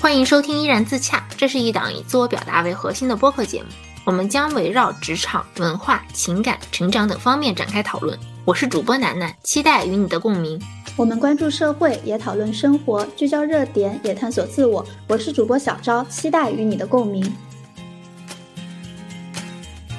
欢迎收听《依然自洽》，这是一档以自我表达为核心的播客节目。我们将围绕职场、文化、情感、成长等方面展开讨论。我是主播楠楠，期待与你的共鸣。我们关注社会，也讨论生活，聚焦热点，也探索自我。我是主播小昭，期待与你的共鸣。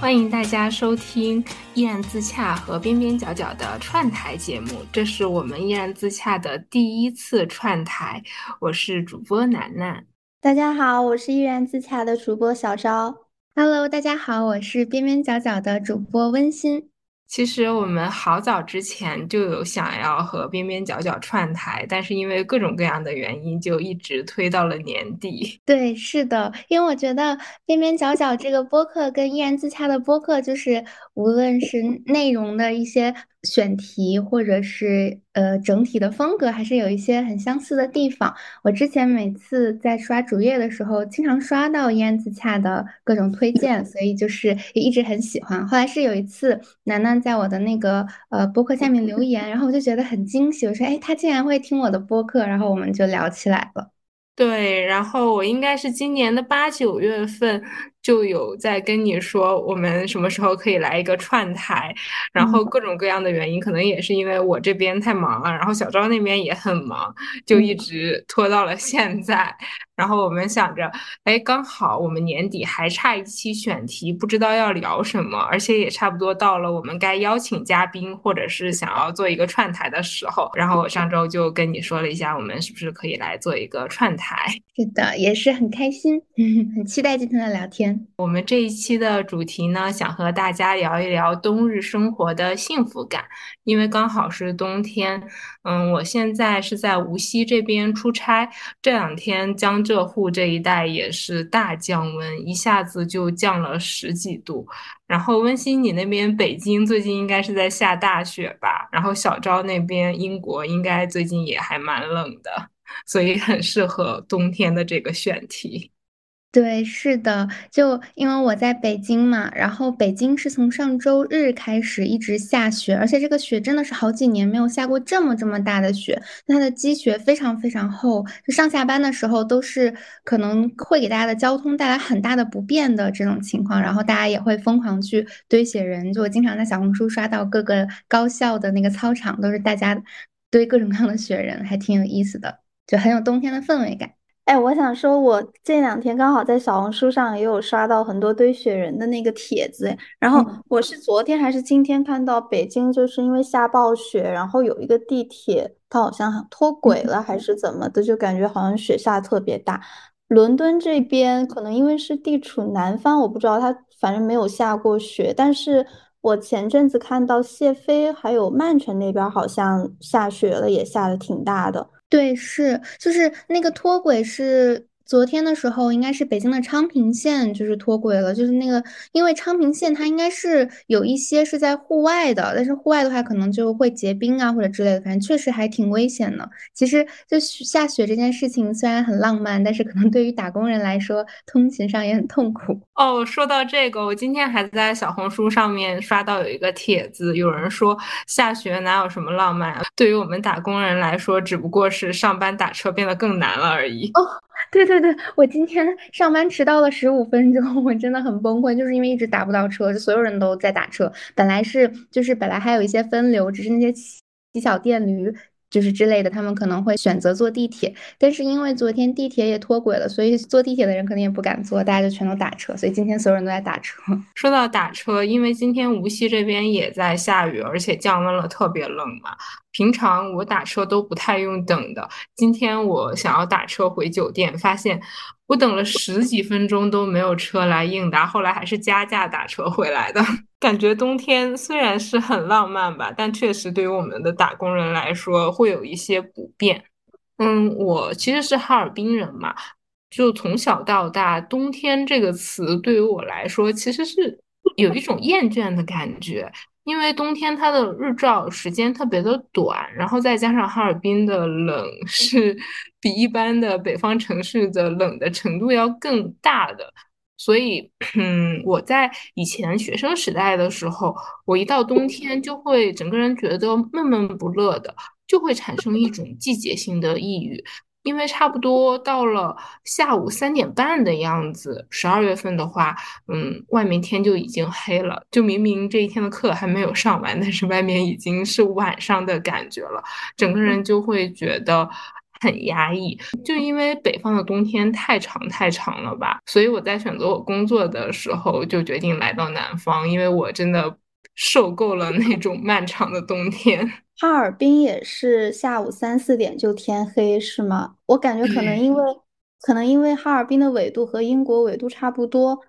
欢迎大家收听《依然自洽》和边边角角的串台节目，这是我们《依然自洽》的第一次串台。我是主播楠楠，大家好，我是依然自洽的主播小昭。Hello，大家好，我是边边角角的主播温馨。其实我们好早之前就有想要和边边角角串台，但是因为各种各样的原因，就一直推到了年底。对，是的，因为我觉得边边角角这个播客跟依然自洽的播客，就是无论是内容的一些。选题或者是呃整体的风格还是有一些很相似的地方。我之前每次在刷主页的时候，经常刷到燕子恰的各种推荐，所以就是也一直很喜欢。后来是有一次楠楠在我的那个呃播客下面留言，然后我就觉得很惊喜，我说哎，他竟然会听我的播客，然后我们就聊起来了。对，然后我应该是今年的八九月份。就有在跟你说，我们什么时候可以来一个串台，然后各种各样的原因，可能也是因为我这边太忙了，然后小昭那边也很忙，就一直拖到了现在。然后我们想着，哎，刚好我们年底还差一期选题，不知道要聊什么，而且也差不多到了我们该邀请嘉宾或者是想要做一个串台的时候。然后我上周就跟你说了一下，我们是不是可以来做一个串台？是的，也是很开心，很期待今天的聊天。我们这一期的主题呢，想和大家聊一聊冬日生活的幸福感，因为刚好是冬天。嗯，我现在是在无锡这边出差，这两天浙沪这一带也是大降温，一下子就降了十几度。然后温馨，你那边北京最近应该是在下大雪吧？然后小昭那边英国应该最近也还蛮冷的，所以很适合冬天的这个选题。对，是的，就因为我在北京嘛，然后北京是从上周日开始一直下雪，而且这个雪真的是好几年没有下过这么这么大的雪，它的积雪非常非常厚，就上下班的时候都是可能会给大家的交通带来很大的不便的这种情况，然后大家也会疯狂去堆雪人，就我经常在小红书刷到各个高校的那个操场都是大家堆各种各样的雪人，还挺有意思的，就很有冬天的氛围感。哎，我想说，我这两天刚好在小红书上也有刷到很多堆雪人的那个帖子，然后我是昨天还是今天看到北京就是因为下暴雪，然后有一个地铁它好像脱轨了还是怎么的，就感觉好像雪下特别大。伦敦这边可能因为是地处南方，我不知道它反正没有下过雪，但是我前阵子看到谢飞还有曼城那边好像下雪了，也下的挺大的。对，是，就是那个脱轨是。昨天的时候，应该是北京的昌平线就是脱轨了，就是那个，因为昌平线它应该是有一些是在户外的，但是户外的话可能就会结冰啊或者之类的，反正确实还挺危险的。其实就下雪这件事情虽然很浪漫，但是可能对于打工人来说，通勤上也很痛苦。哦，说到这个，我今天还在小红书上面刷到有一个帖子，有人说下雪哪有什么浪漫啊？对于我们打工人来说，只不过是上班打车变得更难了而已。哦。对对对，我今天上班迟到了十五分钟，我真的很崩溃，就是因为一直打不到车，就所有人都在打车。本来是就是本来还有一些分流，只是那些骑小电驴就是之类的，他们可能会选择坐地铁。但是因为昨天地铁也脱轨了，所以坐地铁的人肯定也不敢坐，大家就全都打车。所以今天所有人都在打车。说到打车，因为今天无锡这边也在下雨，而且降温了，特别冷嘛。平常我打车都不太用等的，今天我想要打车回酒店，发现我等了十几分钟都没有车来应答，后来还是加价打车回来的。感觉冬天虽然是很浪漫吧，但确实对于我们的打工人来说会有一些不便。嗯，我其实是哈尔滨人嘛，就从小到大，冬天这个词对于我来说其实是有一种厌倦的感觉。因为冬天它的日照时间特别的短，然后再加上哈尔滨的冷是比一般的北方城市的冷的程度要更大的，所以，嗯，我在以前学生时代的时候，我一到冬天就会整个人觉得闷闷不乐的，就会产生一种季节性的抑郁。因为差不多到了下午三点半的样子，十二月份的话，嗯，外面天就已经黑了。就明明这一天的课还没有上完，但是外面已经是晚上的感觉了，整个人就会觉得很压抑。就因为北方的冬天太长太长了吧，所以我在选择我工作的时候就决定来到南方，因为我真的受够了那种漫长的冬天。哈尔滨也是下午三四点就天黑，是吗？我感觉可能因为，可能因为哈尔滨的纬度和英国纬度差不多。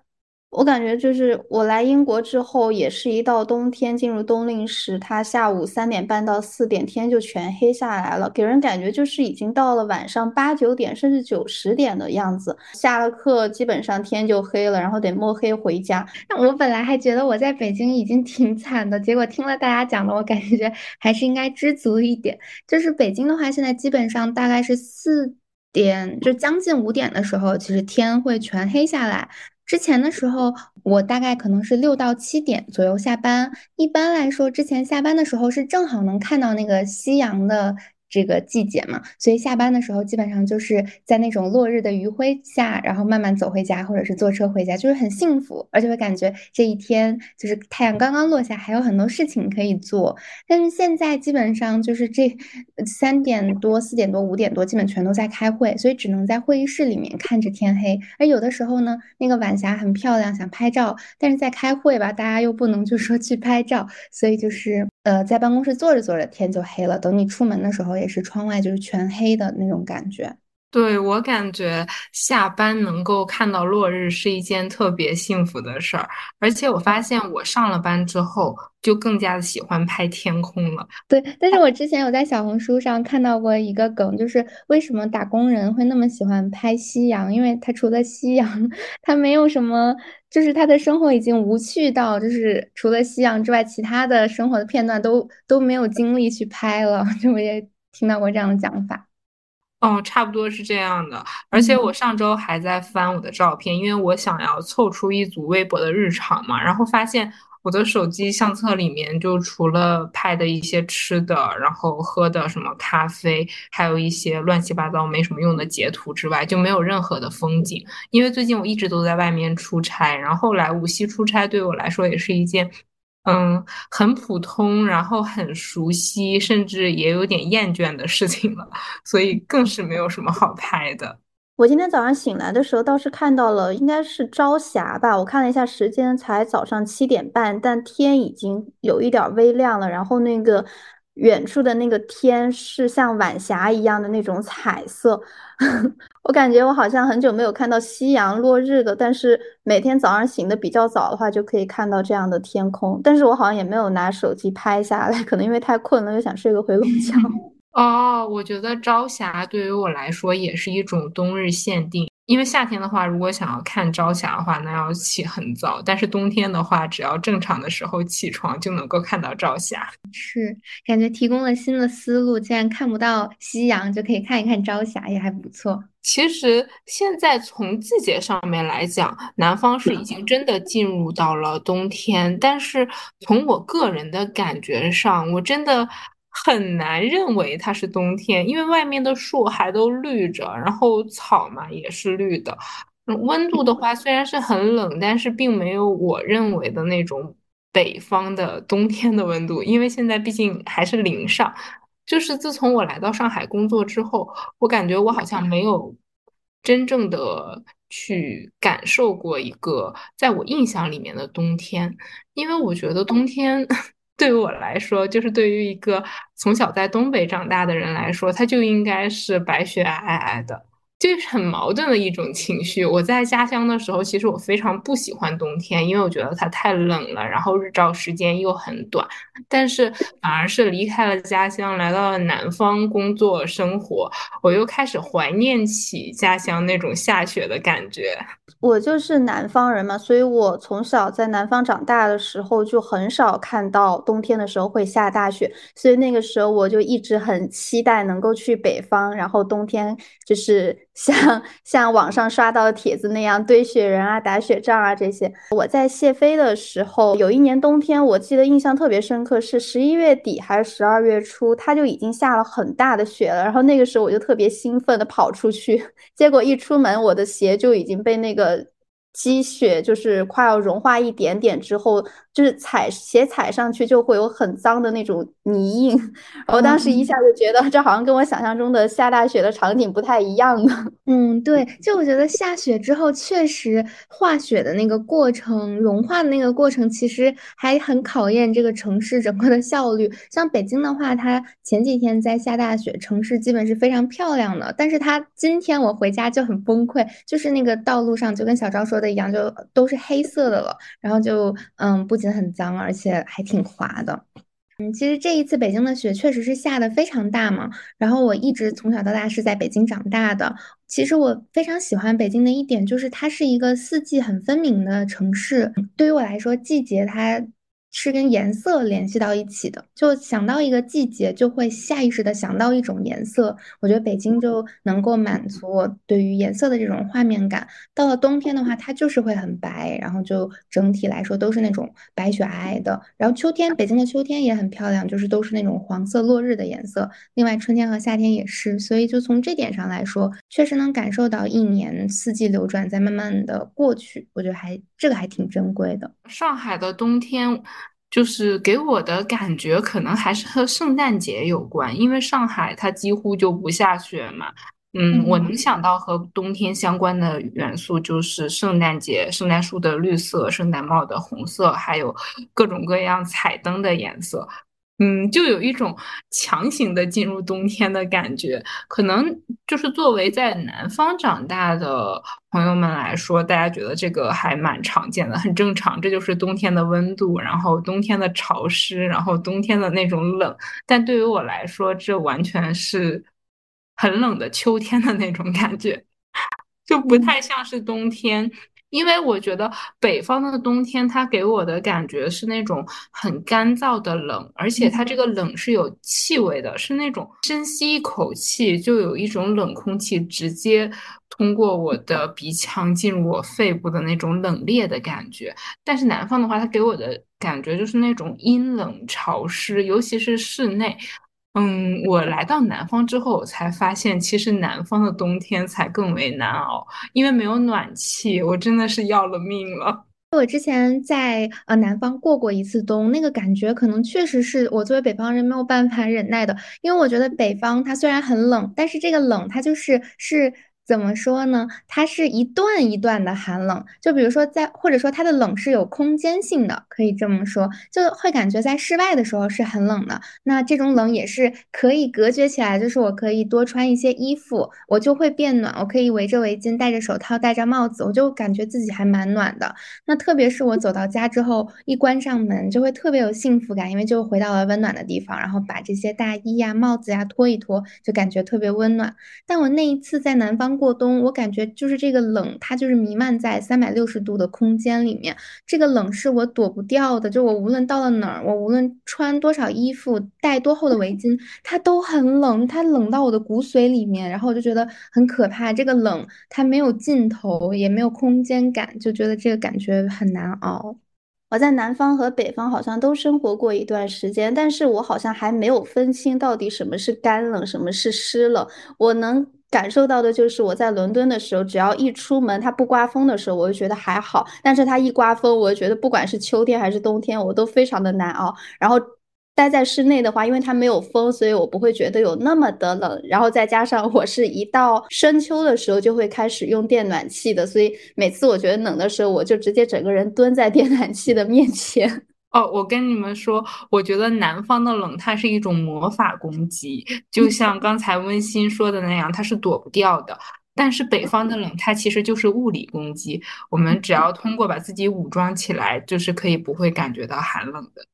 我感觉就是我来英国之后，也是一到冬天进入冬令时，它下午三点半到四点天就全黑下来了，给人感觉就是已经到了晚上八九点甚至九十点的样子。下了课基本上天就黑了，然后得摸黑回家。我本来还觉得我在北京已经挺惨的，结果听了大家讲的，我感觉还是应该知足一点。就是北京的话，现在基本上大概是四点，就将近五点的时候，其实天会全黑下来。之前的时候，我大概可能是六到七点左右下班。一般来说，之前下班的时候是正好能看到那个夕阳的。这个季节嘛，所以下班的时候基本上就是在那种落日的余晖下，然后慢慢走回家，或者是坐车回家，就是很幸福，而且会感觉这一天就是太阳刚刚落下，还有很多事情可以做。但是现在基本上就是这三点多、四点多、五点多，基本全都在开会，所以只能在会议室里面看着天黑。而有的时候呢，那个晚霞很漂亮，想拍照，但是在开会吧，大家又不能就说去拍照，所以就是呃，在办公室坐着坐着天就黑了，等你出门的时候。也是窗外就是全黑的那种感觉。对我感觉下班能够看到落日是一件特别幸福的事儿，而且我发现我上了班之后就更加的喜欢拍天空了。对，但是我之前有在小红书上看到过一个梗，就是为什么打工人会那么喜欢拍夕阳？因为他除了夕阳，他没有什么，就是他的生活已经无趣到，就是除了夕阳之外，其他的生活的片段都都没有精力去拍了。就我也。听到过这样的讲法，哦，差不多是这样的。而且我上周还在翻我的照片，因为我想要凑出一组微博的日常嘛。然后发现我的手机相册里面，就除了拍的一些吃的，然后喝的什么咖啡，还有一些乱七八糟没什么用的截图之外，就没有任何的风景。因为最近我一直都在外面出差，然后来无锡出差对我来说也是一件。嗯，很普通，然后很熟悉，甚至也有点厌倦的事情了，所以更是没有什么好拍的。我今天早上醒来的时候，倒是看到了，应该是朝霞吧。我看了一下时间，才早上七点半，但天已经有一点微亮了。然后那个远处的那个天是像晚霞一样的那种彩色。我感觉我好像很久没有看到夕阳落日的，但是每天早上醒的比较早的话，就可以看到这样的天空。但是我好像也没有拿手机拍下来，可能因为太困了，又想睡个回笼觉。哦，我觉得朝霞对于我来说也是一种冬日限定。因为夏天的话，如果想要看朝霞的话，那要起很早；但是冬天的话，只要正常的时候起床就能够看到朝霞。是，感觉提供了新的思路，既然看不到夕阳，就可以看一看朝霞，也还不错。其实现在从季节上面来讲，南方是已经真的进入到了冬天，但是从我个人的感觉上，我真的。很难认为它是冬天，因为外面的树还都绿着，然后草嘛也是绿的。温度的话虽然是很冷，但是并没有我认为的那种北方的冬天的温度，因为现在毕竟还是零上。就是自从我来到上海工作之后，我感觉我好像没有真正的去感受过一个在我印象里面的冬天，因为我觉得冬天。对于我来说，就是对于一个从小在东北长大的人来说，他就应该是白雪皑皑的，就是很矛盾的一种情绪。我在家乡的时候，其实我非常不喜欢冬天，因为我觉得它太冷了，然后日照时间又很短。但是反而是离开了家乡，来到了南方工作生活，我又开始怀念起家乡那种下雪的感觉。我就是南方人嘛，所以我从小在南方长大的时候，就很少看到冬天的时候会下大雪，所以那个时候我就一直很期待能够去北方，然后冬天就是像像网上刷到的帖子那样堆雪人啊、打雪仗啊这些。我在谢飞的时候，有一年冬天，我记得印象特别深刻，是十一月底还是十二月初，它就已经下了很大的雪了。然后那个时候我就特别兴奋的跑出去，结果一出门，我的鞋就已经被那个。积雪就是快要融化一点点之后，就是踩鞋踩上去就会有很脏的那种泥印。我当时一下就觉得这好像跟我想象中的下大雪的场景不太一样的。嗯，对，就我觉得下雪之后确实化雪的那个过程、融化的那个过程，其实还很考验这个城市整个的效率。像北京的话，它前几天在下大雪，城市基本是非常漂亮的。但是它今天我回家就很崩溃，就是那个道路上就跟小赵说。的一样就都是黑色的了，然后就嗯，不仅很脏，而且还挺滑的。嗯，其实这一次北京的雪确实是下的非常大嘛。然后我一直从小到大是在北京长大的。其实我非常喜欢北京的一点就是它是一个四季很分明的城市。对于我来说，季节它。是跟颜色联系到一起的，就想到一个季节，就会下意识的想到一种颜色。我觉得北京就能够满足我对于颜色的这种画面感。到了冬天的话，它就是会很白，然后就整体来说都是那种白雪皑皑的。然后秋天，北京的秋天也很漂亮，就是都是那种黄色落日的颜色。另外，春天和夏天也是，所以就从这点上来说，确实能感受到一年四季流转在慢慢的过去。我觉得还这个还挺珍贵的。上海的冬天。就是给我的感觉，可能还是和圣诞节有关，因为上海它几乎就不下雪嘛。嗯，我能想到和冬天相关的元素就是圣诞节，圣诞树的绿色，圣诞帽的红色，还有各种各样彩灯的颜色。嗯，就有一种强行的进入冬天的感觉。可能就是作为在南方长大的朋友们来说，大家觉得这个还蛮常见的，很正常。这就是冬天的温度，然后冬天的潮湿，然后冬天的那种冷。但对于我来说，这完全是很冷的秋天的那种感觉，就不太像是冬天。因为我觉得北方的冬天，它给我的感觉是那种很干燥的冷，而且它这个冷是有气味的，是那种深吸一口气就有一种冷空气直接通过我的鼻腔进入我肺部的那种冷冽的感觉。但是南方的话，它给我的感觉就是那种阴冷潮湿，尤其是室内。嗯，我来到南方之后，我才发现其实南方的冬天才更为难熬，因为没有暖气，我真的是要了命了。我之前在呃南方过过一次冬，那个感觉可能确实是我作为北方人没有办法忍耐的，因为我觉得北方它虽然很冷，但是这个冷它就是是。怎么说呢？它是一段一段的寒冷，就比如说在，或者说它的冷是有空间性的，可以这么说，就会感觉在室外的时候是很冷的。那这种冷也是可以隔绝起来，就是我可以多穿一些衣服，我就会变暖。我可以围着围巾，戴着手套，戴着帽子，我就感觉自己还蛮暖的。那特别是我走到家之后，一关上门，就会特别有幸福感，因为就回到了温暖的地方，然后把这些大衣呀、帽子呀脱一脱，就感觉特别温暖。但我那一次在南方。过冬，我感觉就是这个冷，它就是弥漫在三百六十度的空间里面。这个冷是我躲不掉的，就我无论到了哪儿，我无论穿多少衣服，戴多厚的围巾，它都很冷，它冷到我的骨髓里面。然后我就觉得很可怕，这个冷它没有尽头，也没有空间感，就觉得这个感觉很难熬。我在南方和北方好像都生活过一段时间，但是我好像还没有分清到底什么是干冷，什么是湿冷。我能。感受到的就是我在伦敦的时候，只要一出门，它不刮风的时候，我就觉得还好；但是它一刮风，我就觉得不管是秋天还是冬天，我都非常的难熬。然后待在室内的话，因为它没有风，所以我不会觉得有那么的冷。然后再加上我是一到深秋的时候就会开始用电暖气的，所以每次我觉得冷的时候，我就直接整个人蹲在电暖气的面前。哦，我跟你们说，我觉得南方的冷它是一种魔法攻击，就像刚才温馨说的那样，它是躲不掉的。但是北方的冷，它其实就是物理攻击，我们只要通过把自己武装起来，就是可以不会感觉到寒冷的。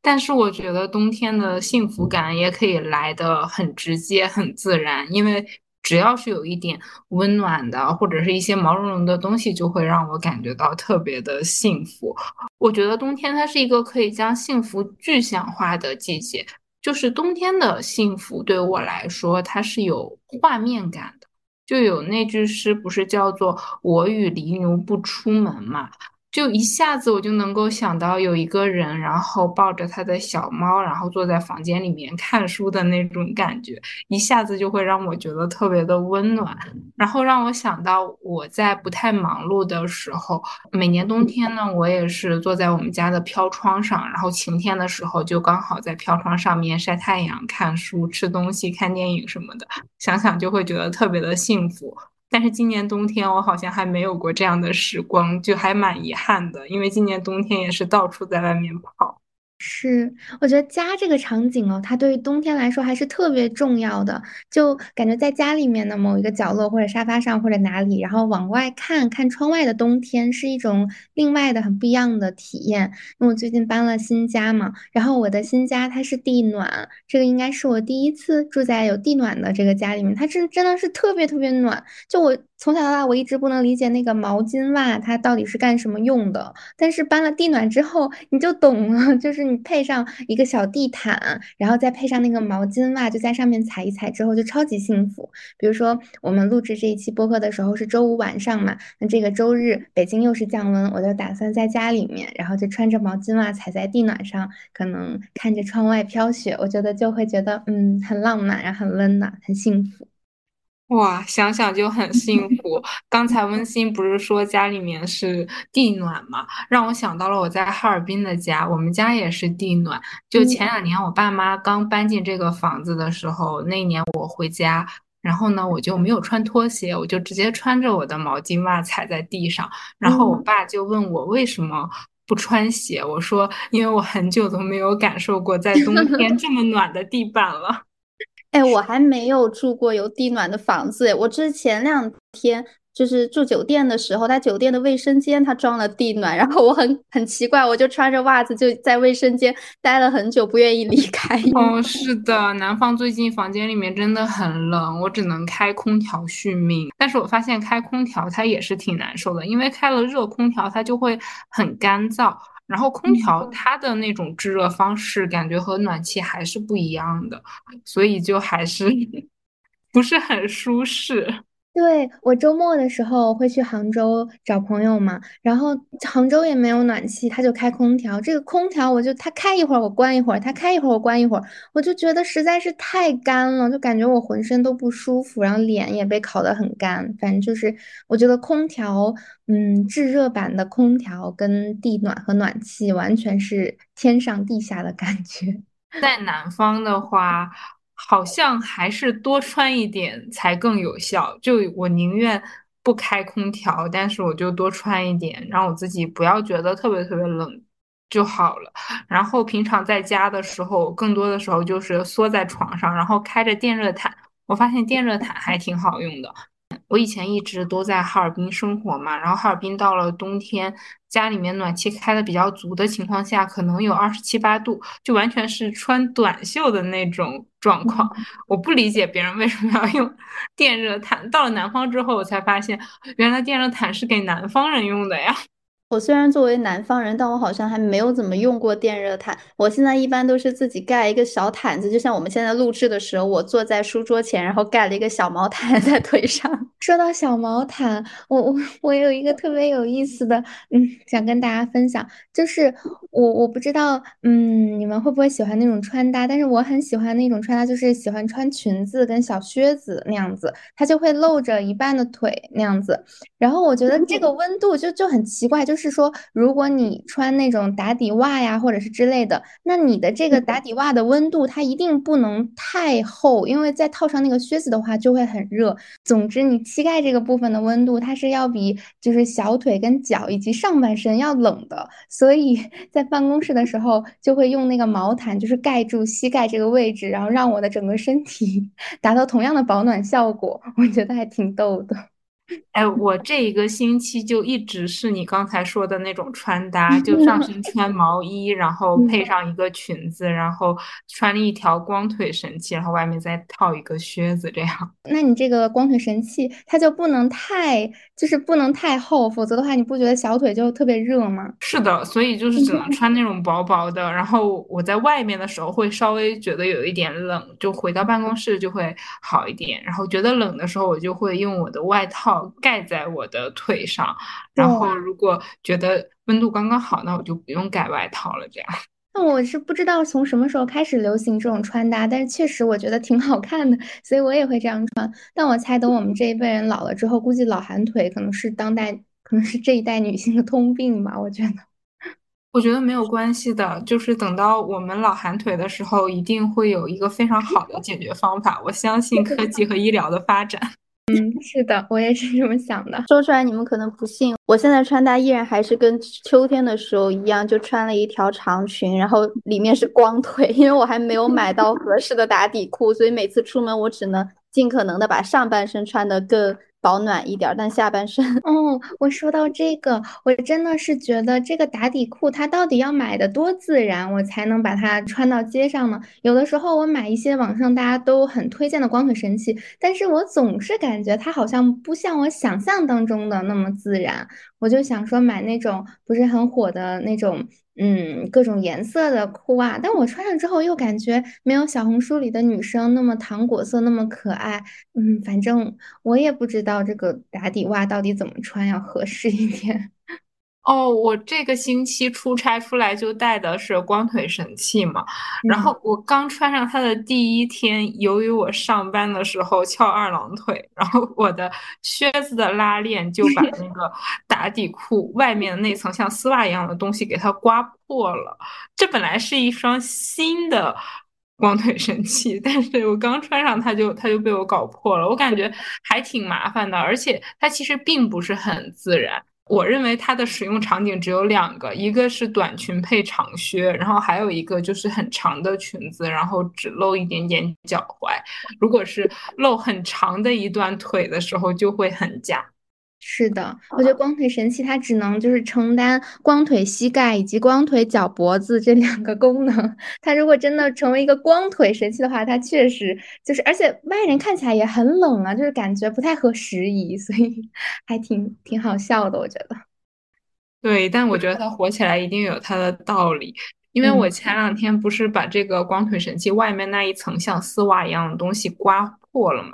但是我觉得冬天的幸福感也可以来得很直接、很自然，因为。只要是有一点温暖的，或者是一些毛茸茸的东西，就会让我感觉到特别的幸福。我觉得冬天它是一个可以将幸福具象化的季节，就是冬天的幸福对我来说，它是有画面感的。就有那句诗不是叫做“我与狸牛不出门”嘛？就一下子我就能够想到有一个人，然后抱着他的小猫，然后坐在房间里面看书的那种感觉，一下子就会让我觉得特别的温暖，然后让我想到我在不太忙碌的时候，每年冬天呢，我也是坐在我们家的飘窗上，然后晴天的时候就刚好在飘窗上面晒太阳、看书、吃东西、看电影什么的，想想就会觉得特别的幸福。但是今年冬天我好像还没有过这样的时光，就还蛮遗憾的，因为今年冬天也是到处在外面跑。是，我觉得家这个场景哦，它对于冬天来说还是特别重要的。就感觉在家里面的某一个角落，或者沙发上，或者哪里，然后往外看看窗外的冬天，是一种另外的很不一样的体验。因为我最近搬了新家嘛，然后我的新家它是地暖，这个应该是我第一次住在有地暖的这个家里面，它真真的是特别特别暖。就我从小到大，我一直不能理解那个毛巾袜它到底是干什么用的，但是搬了地暖之后，你就懂了，就是。你配上一个小地毯，然后再配上那个毛巾袜，就在上面踩一踩之后，就超级幸福。比如说，我们录制这一期播客的时候是周五晚上嘛，那这个周日北京又是降温，我就打算在家里面，然后就穿着毛巾袜踩在地暖上，可能看着窗外飘雪，我觉得就会觉得嗯很浪漫，然后很温暖，很幸福。哇，想想就很幸福。刚才温馨不是说家里面是地暖嘛，让我想到了我在哈尔滨的家，我们家也是地暖。就前两年我爸妈刚搬进这个房子的时候，那年我回家，然后呢我就没有穿拖鞋，我就直接穿着我的毛巾袜踩在地上，然后我爸就问我为什么不穿鞋，我说因为我很久都没有感受过在冬天这么暖的地板了。哎，我还没有住过有地暖的房子。我之前两天就是住酒店的时候，他酒店的卫生间他装了地暖，然后我很很奇怪，我就穿着袜子就在卫生间待了很久，不愿意离开。哦，是的，南方最近房间里面真的很冷，我只能开空调续命。但是我发现开空调它也是挺难受的，因为开了热空调它就会很干燥。然后空调它的那种制热方式，感觉和暖气还是不一样的，所以就还是 不是很舒适。对我周末的时候会去杭州找朋友嘛，然后杭州也没有暖气，他就开空调。这个空调我就他开一会儿我关一会儿，他开一会儿我关一会儿，我就觉得实在是太干了，就感觉我浑身都不舒服，然后脸也被烤得很干。反正就是我觉得空调，嗯，制热版的空调跟地暖和暖气完全是天上地下的感觉。在南方的话。好像还是多穿一点才更有效。就我宁愿不开空调，但是我就多穿一点，让我自己不要觉得特别特别冷就好了。然后平常在家的时候，更多的时候就是缩在床上，然后开着电热毯。我发现电热毯还挺好用的。我以前一直都在哈尔滨生活嘛，然后哈尔滨到了冬天，家里面暖气开的比较足的情况下，可能有二十七八度，就完全是穿短袖的那种状况。我不理解别人为什么要用电热毯。到了南方之后，我才发现，原来电热毯是给南方人用的呀。我虽然作为南方人，但我好像还没有怎么用过电热毯。我现在一般都是自己盖一个小毯子，就像我们现在录制的时候，我坐在书桌前，然后盖了一个小毛毯在腿上。说到小毛毯，我我我有一个特别有意思的，嗯，想跟大家分享，就是我我不知道，嗯，你们会不会喜欢那种穿搭？但是我很喜欢那种穿搭，就是喜欢穿裙子跟小靴子那样子，它就会露着一半的腿那样子。然后我觉得这个温度就就很奇怪，就。是说，如果你穿那种打底袜呀，或者是之类的，那你的这个打底袜的温度它一定不能太厚，因为再套上那个靴子的话就会很热。总之，你膝盖这个部分的温度它是要比就是小腿跟脚以及上半身要冷的。所以 在办公室的时候就会用那个毛毯，就是盖住膝盖这个位置，然后让我的整个身体 达到同样的保暖效果。我觉得还挺逗的。哎，我这一个星期就一直是你刚才说的那种穿搭，就上身穿毛衣，然后配上一个裙子，然后穿了一条光腿神器，然后外面再套一个靴子，这样。那你这个光腿神器，它就不能太，就是不能太厚，否则的话，你不觉得小腿就特别热吗？是的，所以就是只能 穿那种薄薄的，然后我在外面的时候会稍微觉得有一点冷，就回到办公室就会好一点，然后觉得冷的时候，我就会用我的外套。盖在我的腿上，然后如果觉得温度刚刚好，那我就不用盖外套了。这样，那我是不知道从什么时候开始流行这种穿搭，但是确实我觉得挺好看的，所以我也会这样穿。但我猜等我们这一辈人老了之后，估计老寒腿可能是当代，可能是这一代女性的通病吧。我觉得，我觉得没有关系的，就是等到我们老寒腿的时候，一定会有一个非常好的解决方法。我相信科技和医疗的发展。嗯，是的，我也是这么想的。说出来你们可能不信，我现在穿搭依然还是跟秋天的时候一样，就穿了一条长裙，然后里面是光腿，因为我还没有买到合适的打底裤，所以每次出门我只能尽可能的把上半身穿的更。保暖一点，但下半身 哦。我说到这个，我真的是觉得这个打底裤它到底要买的多自然，我才能把它穿到街上呢？有的时候我买一些网上大家都很推荐的光腿神器，但是我总是感觉它好像不像我想象当中的那么自然。我就想说买那种不是很火的那种。嗯，各种颜色的裤袜，但我穿上之后又感觉没有小红书里的女生那么糖果色那么可爱。嗯，反正我也不知道这个打底袜到底怎么穿要合适一点。哦，我这个星期出差出来就带的是光腿神器嘛，然后我刚穿上它的第一天，由于我上班的时候翘二郎腿，然后我的靴子的拉链就把那个打底裤外面的那层像丝袜一样的东西给它刮破了。这本来是一双新的光腿神器，但是我刚穿上它就它就被我搞破了，我感觉还挺麻烦的，而且它其实并不是很自然。我认为它的使用场景只有两个，一个是短裙配长靴，然后还有一个就是很长的裙子，然后只露一点点脚踝。如果是露很长的一段腿的时候，就会很假。是的，我觉得光腿神器它只能就是承担光腿膝盖以及光腿脚脖子这两个功能。它如果真的成为一个光腿神器的话，它确实就是，而且外人看起来也很冷啊，就是感觉不太合时宜，所以 还挺挺好笑的，我觉得。对，但我觉得它火起来一定有它的道理，因为我前两天不是把这个光腿神器外面那一层像丝袜一样的东西刮破了吗？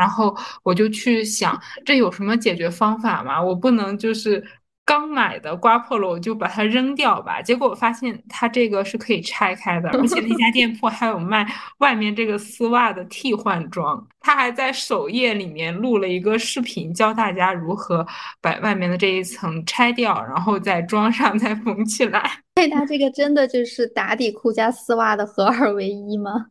然后我就去想，这有什么解决方法吗？我不能就是刚买的刮破了我就把它扔掉吧？结果我发现它这个是可以拆开的，而且那家店铺还有卖外面这个丝袜的替换装。他还在首页里面录了一个视频，教大家如何把外面的这一层拆掉，然后再装上，再缝起来。对，它这个真的就是打底裤加丝袜的合二为一吗？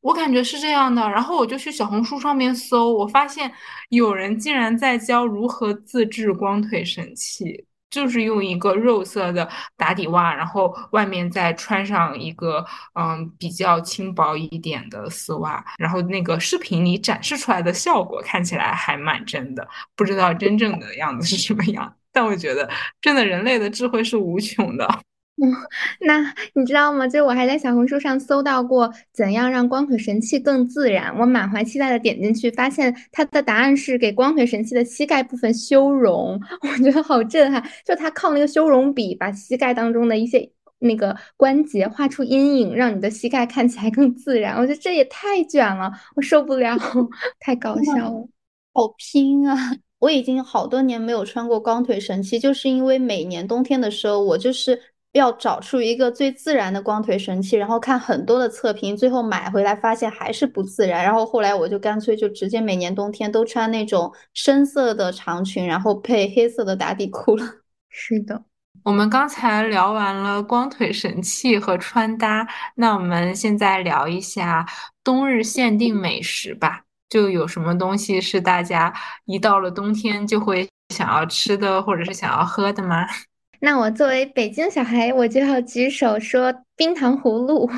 我感觉是这样的，然后我就去小红书上面搜，我发现有人竟然在教如何自制光腿神器，就是用一个肉色的打底袜，然后外面再穿上一个嗯比较轻薄一点的丝袜，然后那个视频里展示出来的效果看起来还蛮真的，不知道真正的样子是什么样，但我觉得真的人类的智慧是无穷的。嗯，那你知道吗？就是我还在小红书上搜到过怎样让光腿神器更自然。我满怀期待的点进去，发现它的答案是给光腿神器的膝盖部分修容。我觉得好震撼，就它靠那个修容笔把膝盖当中的一些那个关节画出阴影，让你的膝盖看起来更自然。我觉得这也太卷了，我受不了，太搞笑了，好拼啊！我已经好多年没有穿过光腿神器，就是因为每年冬天的时候，我就是。要找出一个最自然的光腿神器，然后看很多的测评，最后买回来发现还是不自然。然后后来我就干脆就直接每年冬天都穿那种深色的长裙，然后配黑色的打底裤了。是的，我们刚才聊完了光腿神器和穿搭，那我们现在聊一下冬日限定美食吧。就有什么东西是大家一到了冬天就会想要吃的，或者是想要喝的吗？那我作为北京小孩，我就要举手说冰糖葫芦。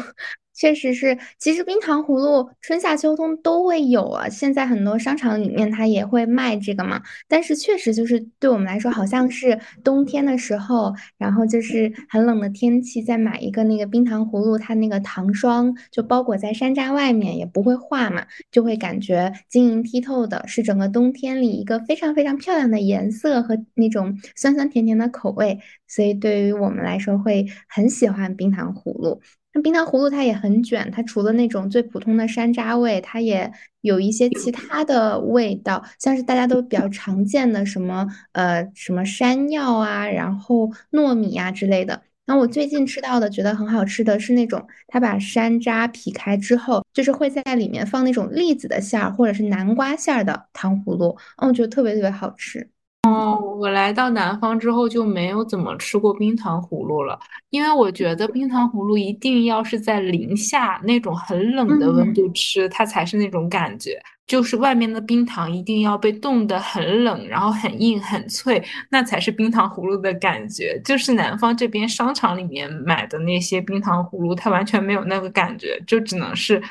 确实是，其实冰糖葫芦春夏秋冬都会有啊。现在很多商场里面它也会卖这个嘛。但是确实就是对我们来说，好像是冬天的时候，然后就是很冷的天气，再买一个那个冰糖葫芦，它那个糖霜就包裹在山楂外面，也不会化嘛，就会感觉晶莹剔透的，是整个冬天里一个非常非常漂亮的颜色和那种酸酸甜甜的口味。所以对于我们来说，会很喜欢冰糖葫芦。那冰糖葫芦它也很卷，它除了那种最普通的山楂味，它也有一些其他的味道，像是大家都比较常见的什么呃什么山药啊，然后糯米啊之类的。那我最近吃到的觉得很好吃的是那种，它把山楂劈开之后，就是会在里面放那种栗子的馅儿或者是南瓜馅儿的糖葫芦，嗯，我觉得特别特别好吃。哦，我来到南方之后就没有怎么吃过冰糖葫芦了，因为我觉得冰糖葫芦一定要是在零下那种很冷的温度吃，它才是那种感觉，就是外面的冰糖一定要被冻得很冷，然后很硬很脆，那才是冰糖葫芦的感觉。就是南方这边商场里面买的那些冰糖葫芦，它完全没有那个感觉，就只能是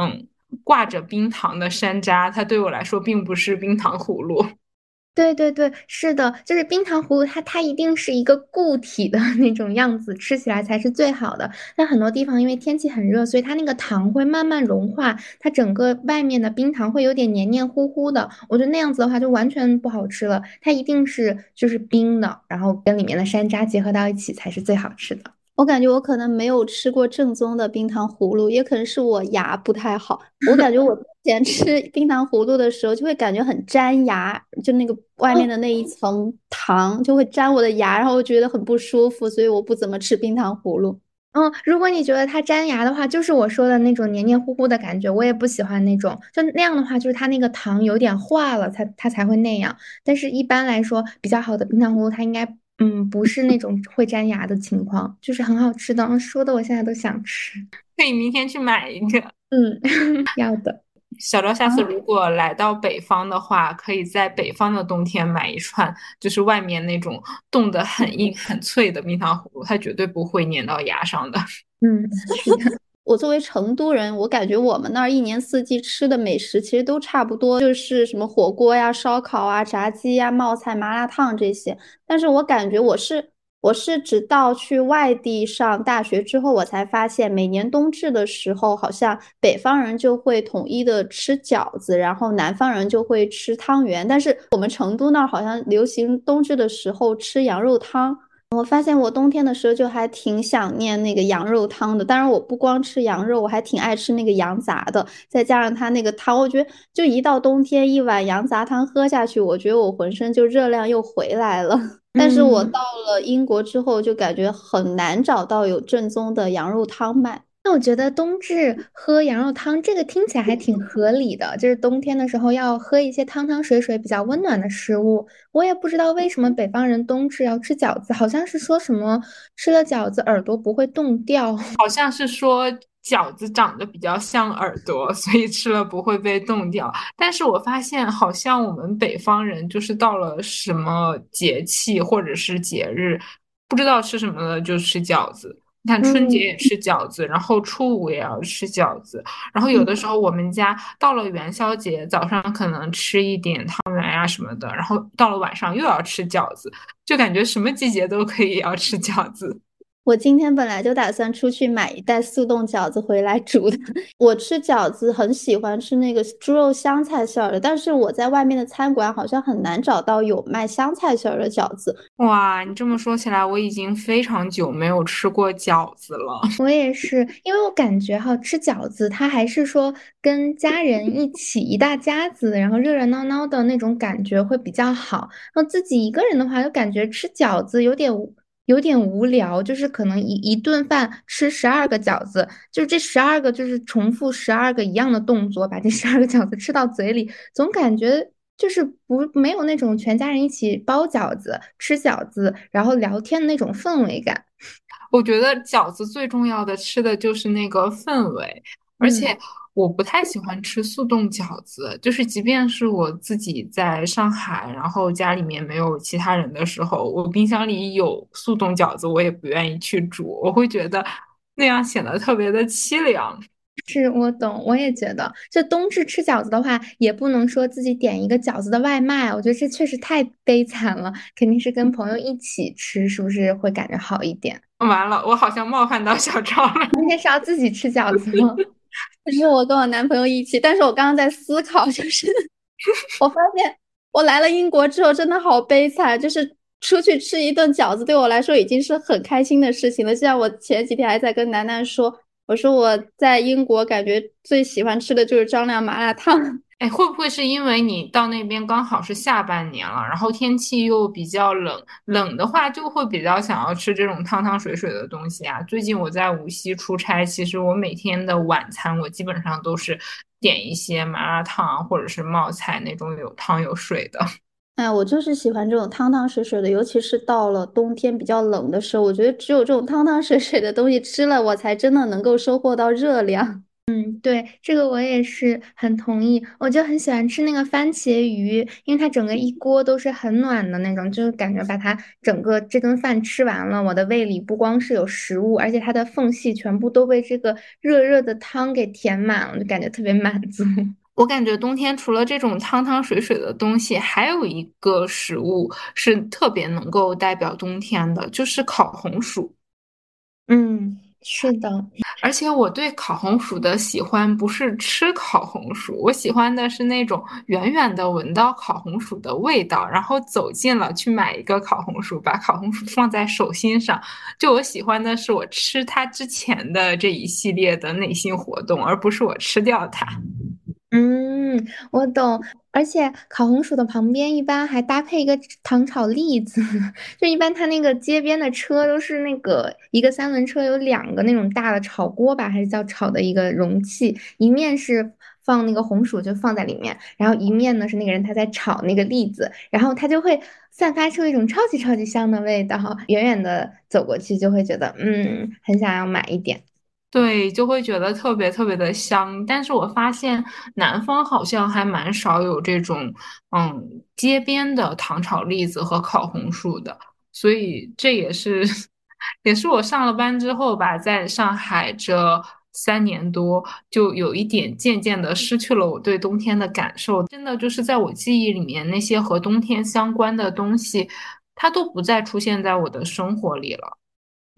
嗯挂着冰糖的山楂，它对我来说并不是冰糖葫芦。对对对，是的，就是冰糖葫芦，它它一定是一个固体的 那种样子，吃起来才是最好的。但很多地方因为天气很热，所以它那个糖会慢慢融化，它整个外面的冰糖会有点黏黏糊糊的。我觉得那样子的话就完全不好吃了，它一定是就是冰的，然后跟里面的山楂结合到一起才是最好吃的。我感觉我可能没有吃过正宗的冰糖葫芦，也可能是我牙不太好。我感觉我之 前吃冰糖葫芦的时候，就会感觉很粘牙，就那个外面的那一层糖就会粘我的牙，然后我觉得很不舒服，所以我不怎么吃冰糖葫芦。嗯，如果你觉得它粘牙的话，就是我说的那种黏黏糊糊的感觉，我也不喜欢那种。就那样的话，就是它那个糖有点化了，才它才会那样。但是一般来说，比较好的冰糖葫芦，它应该。嗯，不是那种会粘牙的情况，就是很好吃的。说的我现在都想吃，可以明天去买一个。嗯，要的。小赵，下次如果来到北方的话，可以在北方的冬天买一串，就是外面那种冻得很硬很脆的冰糖葫芦，它绝对不会粘到牙上的。嗯，是的。我作为成都人，我感觉我们那儿一年四季吃的美食其实都差不多，就是什么火锅呀、烧烤啊、炸鸡呀、冒菜、麻辣烫这些。但是我感觉我是我是直到去外地上大学之后，我才发现每年冬至的时候，好像北方人就会统一的吃饺子，然后南方人就会吃汤圆。但是我们成都那儿好像流行冬至的时候吃羊肉汤。我发现我冬天的时候就还挺想念那个羊肉汤的，当然我不光吃羊肉，我还挺爱吃那个羊杂的，再加上它那个汤，我觉得就一到冬天一碗羊杂汤喝下去，我觉得我浑身就热量又回来了。但是我到了英国之后，就感觉很难找到有正宗的羊肉汤卖。那我觉得冬至喝羊肉汤这个听起来还挺合理的，就是冬天的时候要喝一些汤汤水水、比较温暖的食物。我也不知道为什么北方人冬至要吃饺子，好像是说什么吃了饺子耳朵不会冻掉，好像是说饺子长得比较像耳朵，所以吃了不会被冻掉。但是我发现好像我们北方人就是到了什么节气或者是节日，不知道吃什么了就吃饺子。你看春节也吃饺子，然后初五也要吃饺子，然后有的时候我们家到了元宵节早上可能吃一点汤圆呀什么的，然后到了晚上又要吃饺子，就感觉什么季节都可以要吃饺子。我今天本来就打算出去买一袋速冻饺子回来煮的。我吃饺子很喜欢吃那个猪肉香菜馅儿的，但是我在外面的餐馆好像很难找到有卖香菜馅儿的饺子。哇，你这么说起来，我已经非常久没有吃过饺子了。我也是，因为我感觉哈，吃饺子它还是说跟家人一起一大家子，然后热热闹闹的那种感觉会比较好。然后自己一个人的话，就感觉吃饺子有点。有点无聊，就是可能一一顿饭吃十二个饺子，就是这十二个就是重复十二个一样的动作，把这十二个饺子吃到嘴里，总感觉就是不没有那种全家人一起包饺子、吃饺子，然后聊天的那种氛围感。我觉得饺子最重要的吃的就是那个氛围，而且。我不太喜欢吃速冻饺子，就是即便是我自己在上海，然后家里面没有其他人的时候，我冰箱里有速冻饺子，我也不愿意去煮。我会觉得那样显得特别的凄凉。是我懂，我也觉得，就冬至吃饺子的话，也不能说自己点一个饺子的外卖，我觉得这确实太悲惨了，肯定是跟朋友一起吃，是不是会感觉好一点？完了，我好像冒犯到小赵了。今天是要自己吃饺子吗？不是我跟我男朋友一起，但是我刚刚在思考，就是 我发现我来了英国之后真的好悲惨，就是出去吃一顿饺子对我来说已经是很开心的事情了。就像我前几天还在跟楠楠说。我说我在英国感觉最喜欢吃的就是张亮麻辣烫。哎，会不会是因为你到那边刚好是下半年了，然后天气又比较冷，冷的话就会比较想要吃这种汤汤水水的东西啊？最近我在无锡出差，其实我每天的晚餐我基本上都是点一些麻辣烫啊或者是冒菜那种有汤有水的。哎，我就是喜欢这种汤汤水水的，尤其是到了冬天比较冷的时候，我觉得只有这种汤汤水水的东西吃了，我才真的能够收获到热量。嗯，对，这个我也是很同意。我就很喜欢吃那个番茄鱼，因为它整个一锅都是很暖的那种，就是感觉把它整个这顿饭吃完了，我的胃里不光是有食物，而且它的缝隙全部都被这个热热的汤给填满了，就感觉特别满足。我感觉冬天除了这种汤汤水水的东西，还有一个食物是特别能够代表冬天的，就是烤红薯。嗯，是的。而且我对烤红薯的喜欢不是吃烤红薯，我喜欢的是那种远远的闻到烤红薯的味道，然后走近了去买一个烤红薯，把烤红薯放在手心上。就我喜欢的是我吃它之前的这一系列的内心活动，而不是我吃掉它。嗯，我懂。而且烤红薯的旁边一般还搭配一个糖炒栗子，就一般它那个街边的车都是那个一个三轮车，有两个那种大的炒锅吧，还是叫炒的一个容器，一面是放那个红薯就放在里面，然后一面呢是那个人他在炒那个栗子，然后他就会散发出一种超级超级香的味道，远远的走过去就会觉得嗯，很想要买一点。对，就会觉得特别特别的香，但是我发现南方好像还蛮少有这种，嗯，街边的糖炒栗子和烤红薯的，所以这也是，也是我上了班之后吧，在上海这三年多，就有一点渐渐的失去了我对冬天的感受，真的就是在我记忆里面那些和冬天相关的东西，它都不再出现在我的生活里了。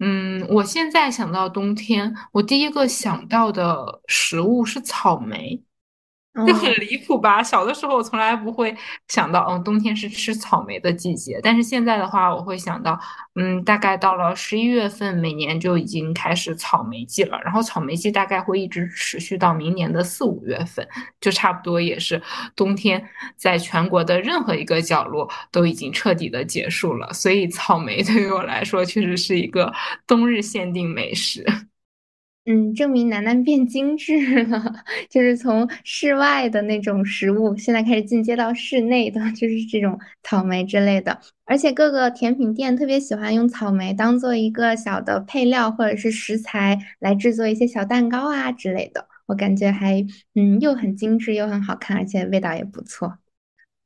嗯，我现在想到冬天，我第一个想到的食物是草莓。就很离谱吧？小的时候我从来不会想到，嗯，冬天是吃草莓的季节。但是现在的话，我会想到，嗯，大概到了十一月份，每年就已经开始草莓季了。然后草莓季大概会一直持续到明年的四五月份，就差不多也是冬天在全国的任何一个角落都已经彻底的结束了。所以草莓对于我来说，确实是一个冬日限定美食。嗯，证明楠楠变精致了，就是从室外的那种食物，现在开始进阶到室内的，就是这种草莓之类的。而且各个甜品店特别喜欢用草莓当做一个小的配料或者是食材来制作一些小蛋糕啊之类的。我感觉还嗯，又很精致又很好看，而且味道也不错。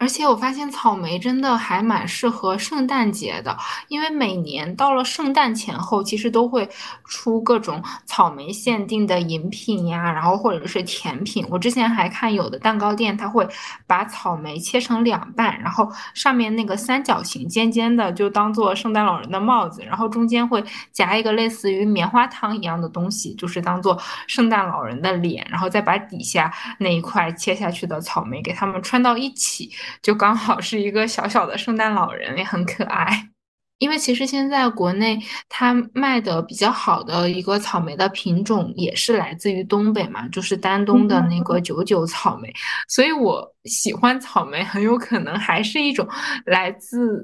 而且我发现草莓真的还蛮适合圣诞节的，因为每年到了圣诞前后，其实都会出各种草莓限定的饮品呀，然后或者是甜品。我之前还看有的蛋糕店，它会把草莓切成两半，然后上面那个三角形尖尖的就当做圣诞老人的帽子，然后中间会夹一个类似于棉花糖一样的东西，就是当做圣诞老人的脸，然后再把底下那一块切下去的草莓给他们穿到一起。就刚好是一个小小的圣诞老人，也很可爱。因为其实现在国内它卖的比较好的一个草莓的品种，也是来自于东北嘛，就是丹东的那个九九草莓。所以我喜欢草莓，很有可能还是一种来自。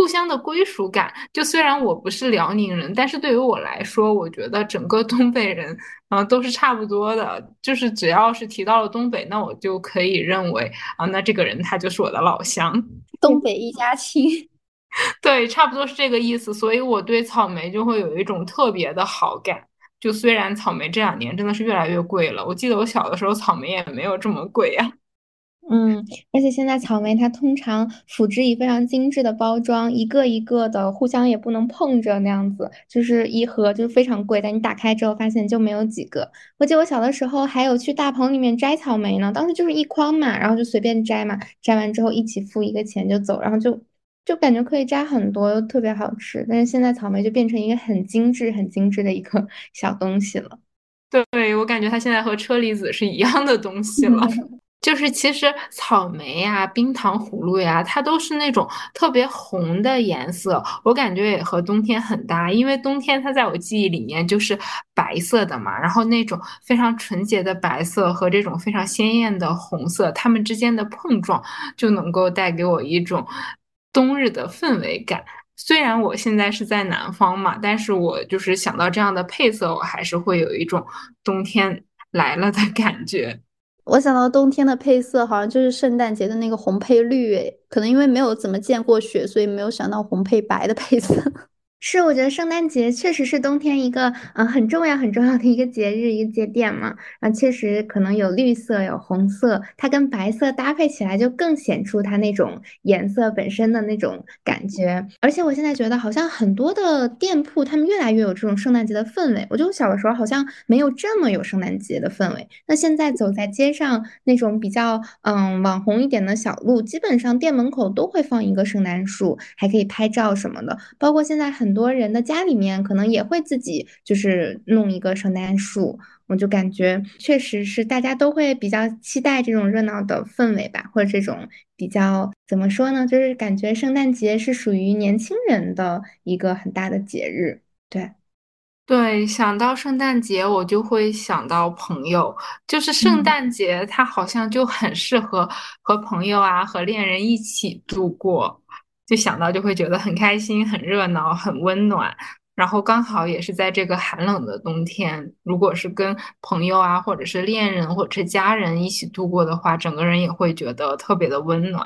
故乡的归属感，就虽然我不是辽宁人，但是对于我来说，我觉得整个东北人，嗯，都是差不多的。就是只要是提到了东北，那我就可以认为啊，那这个人他就是我的老乡，东北一家亲。对，差不多是这个意思。所以我对草莓就会有一种特别的好感。就虽然草莓这两年真的是越来越贵了，我记得我小的时候草莓也没有这么贵呀。嗯，而且现在草莓它通常辅之以非常精致的包装，一个一个的，互相也不能碰着那样子，就是一盒就是非常贵，但你打开之后发现就没有几个。我记得我小的时候还有去大棚里面摘草莓呢，当时就是一筐嘛，然后就随便摘嘛，摘完之后一起付一个钱就走，然后就就感觉可以摘很多，又特别好吃。但是现在草莓就变成一个很精致、很精致的一个小东西了。对，我感觉它现在和车厘子是一样的东西了。就是其实草莓呀、冰糖葫芦呀，它都是那种特别红的颜色，我感觉也和冬天很搭，因为冬天它在我记忆里面就是白色的嘛，然后那种非常纯洁的白色和这种非常鲜艳的红色，它们之间的碰撞就能够带给我一种冬日的氛围感。虽然我现在是在南方嘛，但是我就是想到这样的配色，我还是会有一种冬天来了的感觉。我想到冬天的配色，好像就是圣诞节的那个红配绿，可能因为没有怎么见过雪，所以没有想到红配白的配色。是，我觉得圣诞节确实是冬天一个嗯很重要很重要的一个节日一个节点嘛，啊，确实可能有绿色有红色，它跟白色搭配起来就更显出它那种颜色本身的那种感觉。而且我现在觉得好像很多的店铺他们越来越有这种圣诞节的氛围。我觉得我小的时候好像没有这么有圣诞节的氛围。那现在走在街上那种比较嗯网红一点的小路，基本上店门口都会放一个圣诞树，还可以拍照什么的。包括现在很。很多人的家里面可能也会自己就是弄一个圣诞树，我就感觉确实是大家都会比较期待这种热闹的氛围吧，或者这种比较怎么说呢？就是感觉圣诞节是属于年轻人的一个很大的节日。对，对，想到圣诞节，我就会想到朋友，就是圣诞节，它好像就很适合和朋友啊和恋人一起度过。就想到就会觉得很开心、很热闹、很温暖，然后刚好也是在这个寒冷的冬天，如果是跟朋友啊，或者是恋人，或者是家人一起度过的话，整个人也会觉得特别的温暖。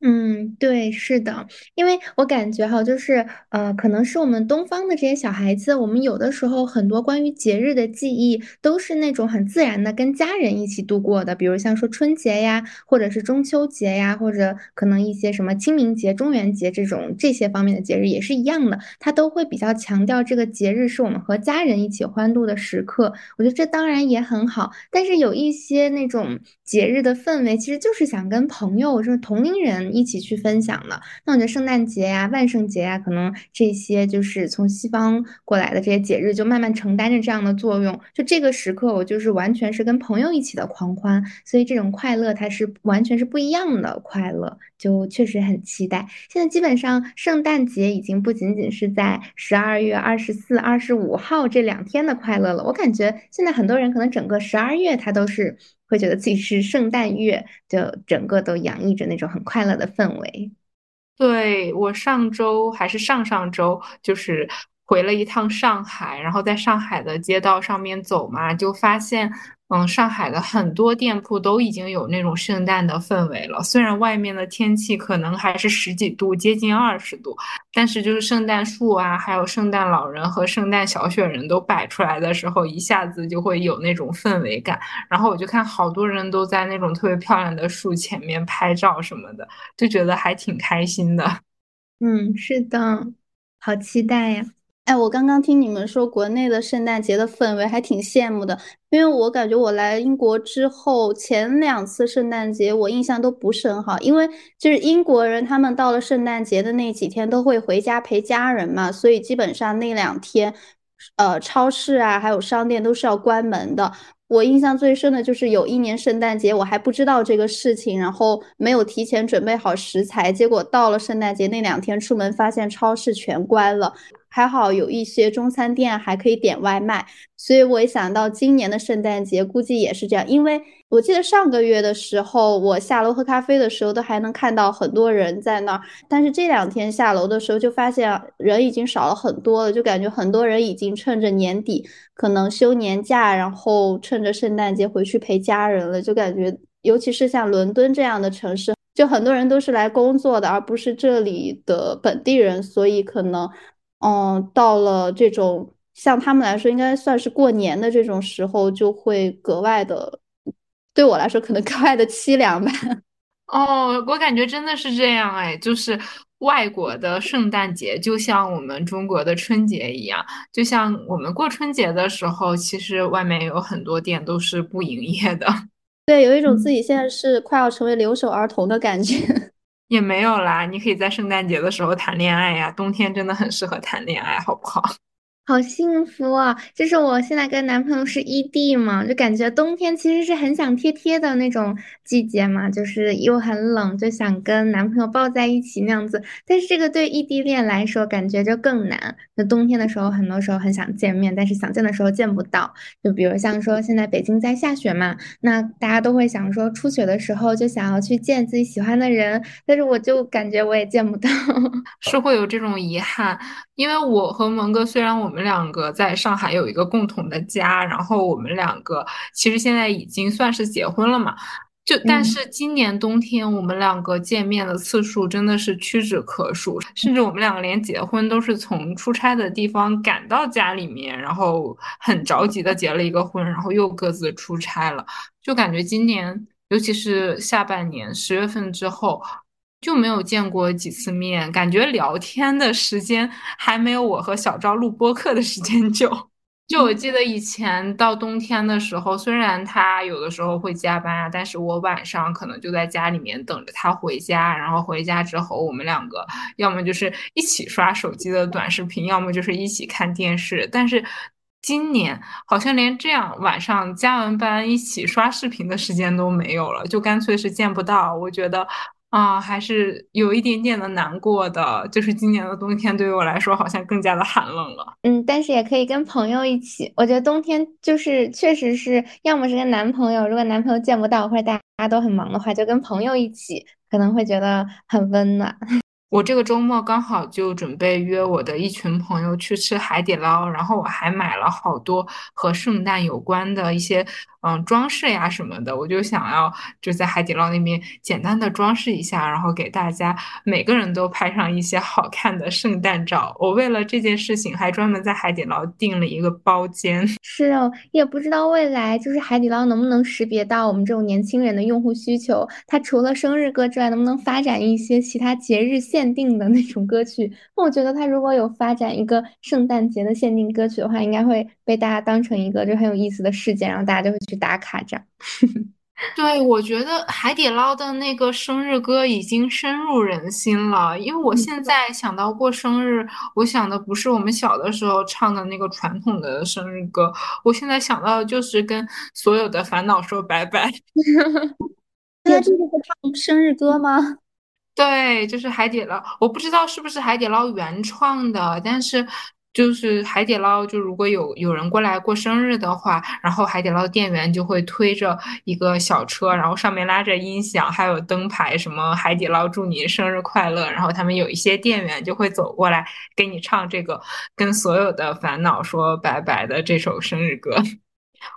嗯，对，是的，因为我感觉哈，就是呃，可能是我们东方的这些小孩子，我们有的时候很多关于节日的记忆都是那种很自然的跟家人一起度过的，比如像说春节呀，或者是中秋节呀，或者可能一些什么清明节、中元节这种这些方面的节日也是一样的，他都会比较强调这个节日是我们和家人一起欢度的时刻。我觉得这当然也很好，但是有一些那种节日的氛围，其实就是想跟朋友，就是同龄人。一起去分享的，那我觉得圣诞节呀、万圣节呀，可能这些就是从西方过来的这些节日，就慢慢承担着这样的作用。就这个时刻，我就是完全是跟朋友一起的狂欢，所以这种快乐它是完全是不一样的快乐，就确实很期待。现在基本上圣诞节已经不仅仅是在十二月二十四、二十五号这两天的快乐了，我感觉现在很多人可能整个十二月他都是。会觉得自己是圣诞月，就整个都洋溢着那种很快乐的氛围。对我上周还是上上周，就是回了一趟上海，然后在上海的街道上面走嘛，就发现。嗯，上海的很多店铺都已经有那种圣诞的氛围了。虽然外面的天气可能还是十几度，接近二十度，但是就是圣诞树啊，还有圣诞老人和圣诞小雪人都摆出来的时候，一下子就会有那种氛围感。然后我就看好多人都在那种特别漂亮的树前面拍照什么的，就觉得还挺开心的。嗯，是的，好期待呀。哎，我刚刚听你们说国内的圣诞节的氛围，还挺羡慕的。因为我感觉我来英国之后，前两次圣诞节我印象都不是很好，因为就是英国人他们到了圣诞节的那几天都会回家陪家人嘛，所以基本上那两天，呃，超市啊还有商店都是要关门的。我印象最深的就是有一年圣诞节我还不知道这个事情，然后没有提前准备好食材，结果到了圣诞节那两天出门发现超市全关了。还好有一些中餐店还可以点外卖，所以我一想到今年的圣诞节估计也是这样。因为我记得上个月的时候，我下楼喝咖啡的时候都还能看到很多人在那儿，但是这两天下楼的时候就发现人已经少了很多了，就感觉很多人已经趁着年底可能休年假，然后趁着圣诞节回去陪家人了。就感觉尤其是像伦敦这样的城市，就很多人都是来工作的，而不是这里的本地人，所以可能。嗯，到了这种像他们来说应该算是过年的这种时候，就会格外的对我来说可能 格外的凄凉吧。哦，我感觉真的是这样哎，就是外国的圣诞节就像我们中国的春节一样，就像我们过春节的时候，其实外面有很多店都是不营业的。对，有一种自己现在是快要成为留守儿童的感觉。也没有啦，你可以在圣诞节的时候谈恋爱呀，冬天真的很适合谈恋爱，好不好？好幸福啊！就是我现在跟男朋友是异地嘛，就感觉冬天其实是很想贴贴的那种季节嘛，就是又很冷，就想跟男朋友抱在一起那样子。但是这个对异地恋来说，感觉就更难。那冬天的时候，很多时候很想见面，但是想见的时候见不到。就比如像说现在北京在下雪嘛，那大家都会想说初雪的时候就想要去见自己喜欢的人，但是我就感觉我也见不到，是会有这种遗憾。因为我和蒙哥虽然我们两个在上海有一个共同的家，然后我们两个其实现在已经算是结婚了嘛，就但是今年冬天我们两个见面的次数真的是屈指可数，甚至我们两个连结婚都是从出差的地方赶到家里面，然后很着急的结了一个婚，然后又各自出差了，就感觉今年尤其是下半年十月份之后。就没有见过几次面，感觉聊天的时间还没有我和小赵录播课的时间久。就我记得以前到冬天的时候，虽然他有的时候会加班啊，但是我晚上可能就在家里面等着他回家，然后回家之后我们两个要么就是一起刷手机的短视频，要么就是一起看电视。但是今年好像连这样晚上加完班一起刷视频的时间都没有了，就干脆是见不到。我觉得。啊，还是有一点点的难过的，就是今年的冬天对于我来说好像更加的寒冷了。嗯，但是也可以跟朋友一起。我觉得冬天就是确实是要么是跟男朋友，如果男朋友见不到或者大家都很忙的话，就跟朋友一起，可能会觉得很温暖。我这个周末刚好就准备约我的一群朋友去吃海底捞，然后我还买了好多和圣诞有关的一些嗯装饰呀什么的，我就想要就在海底捞那边简单的装饰一下，然后给大家每个人都拍上一些好看的圣诞照。我为了这件事情还专门在海底捞订了一个包间。是哦，也不知道未来就是海底捞能不能识别到我们这种年轻人的用户需求，它除了生日歌之外，能不能发展一些其他节日限限定的那种歌曲，那我觉得他如果有发展一个圣诞节的限定歌曲的话，应该会被大家当成一个就很有意思的事件，然后大家就会去打卡这样。对，我觉得海底捞的那个生日歌已经深入人心了，因为我现在想到过生日，我想的不是我们小的时候唱的那个传统的生日歌，我现在想到的就是跟所有的烦恼说拜拜。那这个会唱生日歌吗？对，就是海底捞，我不知道是不是海底捞原创的，但是就是海底捞，就如果有有人过来过生日的话，然后海底捞店员就会推着一个小车，然后上面拉着音响，还有灯牌，什么海底捞祝你生日快乐，然后他们有一些店员就会走过来给你唱这个跟所有的烦恼说拜拜的这首生日歌。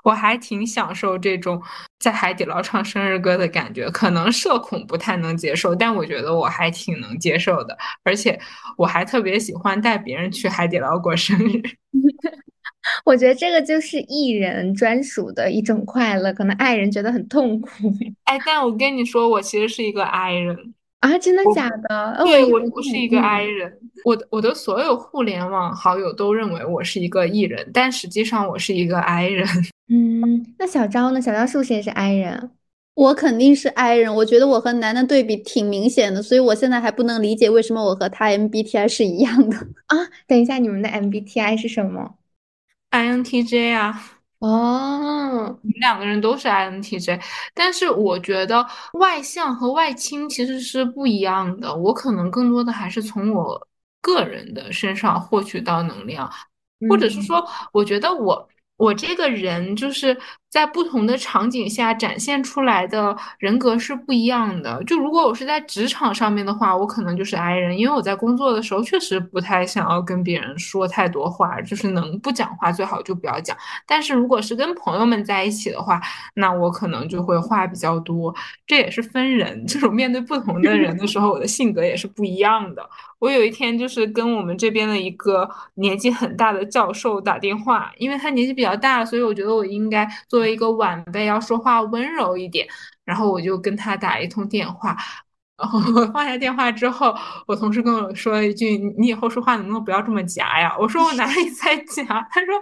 我还挺享受这种在海底捞唱生日歌的感觉，可能社恐不太能接受，但我觉得我还挺能接受的。而且我还特别喜欢带别人去海底捞过生日。我觉得这个就是艺人专属的一种快乐，可能爱人觉得很痛苦。哎，但我跟你说，我其实是一个 I 人。啊，真的假的？对我，不是一个 I 人。我的我的所有互联网好友都认为我是一个 E 人，但实际上我是一个 I 人。嗯，那小昭呢？小昭是不是也是 I 人？我肯定是 I 人。我觉得我和楠楠对比挺明显的，所以我现在还不能理解为什么我和他 MBTI 是一样的 啊。等一下，你们的 MBTI 是什么？INTJ 啊。哦，你们两个人都是 INTJ，但是我觉得外向和外倾其实是不一样的。我可能更多的还是从我个人的身上获取到能量，或者是说，我觉得我。我这个人就是在不同的场景下展现出来的人格是不一样的。就如果我是在职场上面的话，我可能就是 I 人，因为我在工作的时候确实不太想要跟别人说太多话，就是能不讲话最好就不要讲。但是如果是跟朋友们在一起的话，那我可能就会话比较多。这也是分人，这种面对不同的人的时候，我的性格也是不一样的。我有一天就是跟我们这边的一个年纪很大的教授打电话，因为他年纪比较大，所以我觉得我应该做作为一个晚辈要说话温柔一点。然后我就跟他打一通电话，然后放下电话之后，我同事跟我说了一句：“你以后说话能不能不要这么夹呀？”我说：“我哪里在夹？”他说：“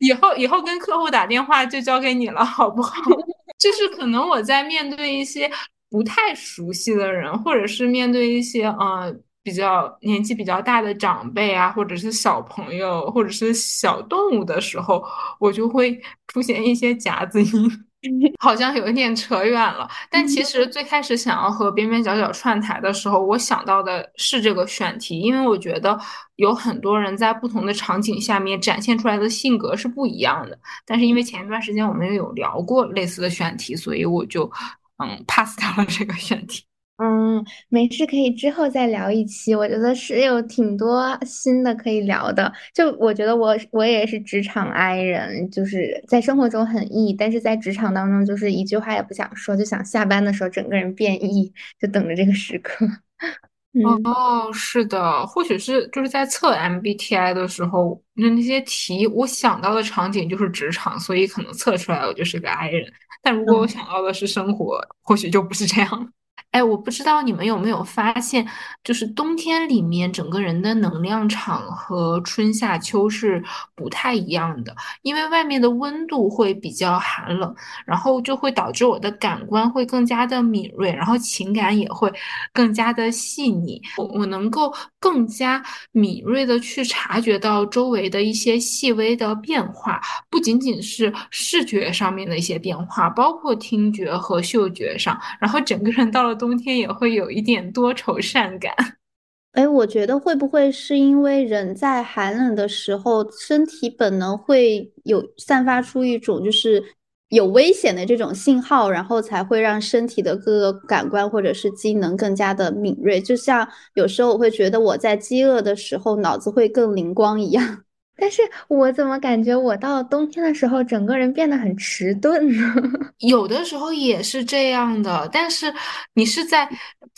以后以后跟客户打电话就交给你了，好不好？” 就是可能我在面对一些不太熟悉的人，或者是面对一些呃比较年纪比较大的长辈啊，或者是小朋友，或者是小动物的时候，我就会出现一些夹子音。好像有一点扯远了，但其实最开始想要和边边角角串台的时候，我想到的是这个选题，因为我觉得有很多人在不同的场景下面展现出来的性格是不一样的。但是因为前一段时间我们有聊过类似的选题，所以我就嗯 pass 掉了这个选题。嗯，没事，可以之后再聊一期。我觉得是有挺多新的可以聊的。就我觉得我我也是职场 I 人，就是在生活中很 E，但是在职场当中就是一句话也不想说，就想下班的时候整个人变 E，就等着这个时刻。哦，是的，或许是就是在测 MBTI 的时候，那那些题我想到的场景就是职场，所以可能测出来我就是个 I 人。但如果我想到的是生活，或许就不是这样。哎，我不知道你们有没有发现，就是冬天里面整个人的能量场和春夏秋是不太一样的，因为外面的温度会比较寒冷，然后就会导致我的感官会更加的敏锐，然后情感也会更加的细腻，我我能够更加敏锐的去察觉到周围的一些细微的变化，不仅仅是视觉上面的一些变化，包括听觉和嗅觉上，然后整个人到了。冬天也会有一点多愁善感，哎，我觉得会不会是因为人在寒冷的时候，身体本能会有散发出一种就是有危险的这种信号，然后才会让身体的各个感官或者是机能更加的敏锐。就像有时候我会觉得我在饥饿的时候脑子会更灵光一样。但是我怎么感觉我到冬天的时候，整个人变得很迟钝呢？有的时候也是这样的，但是你是在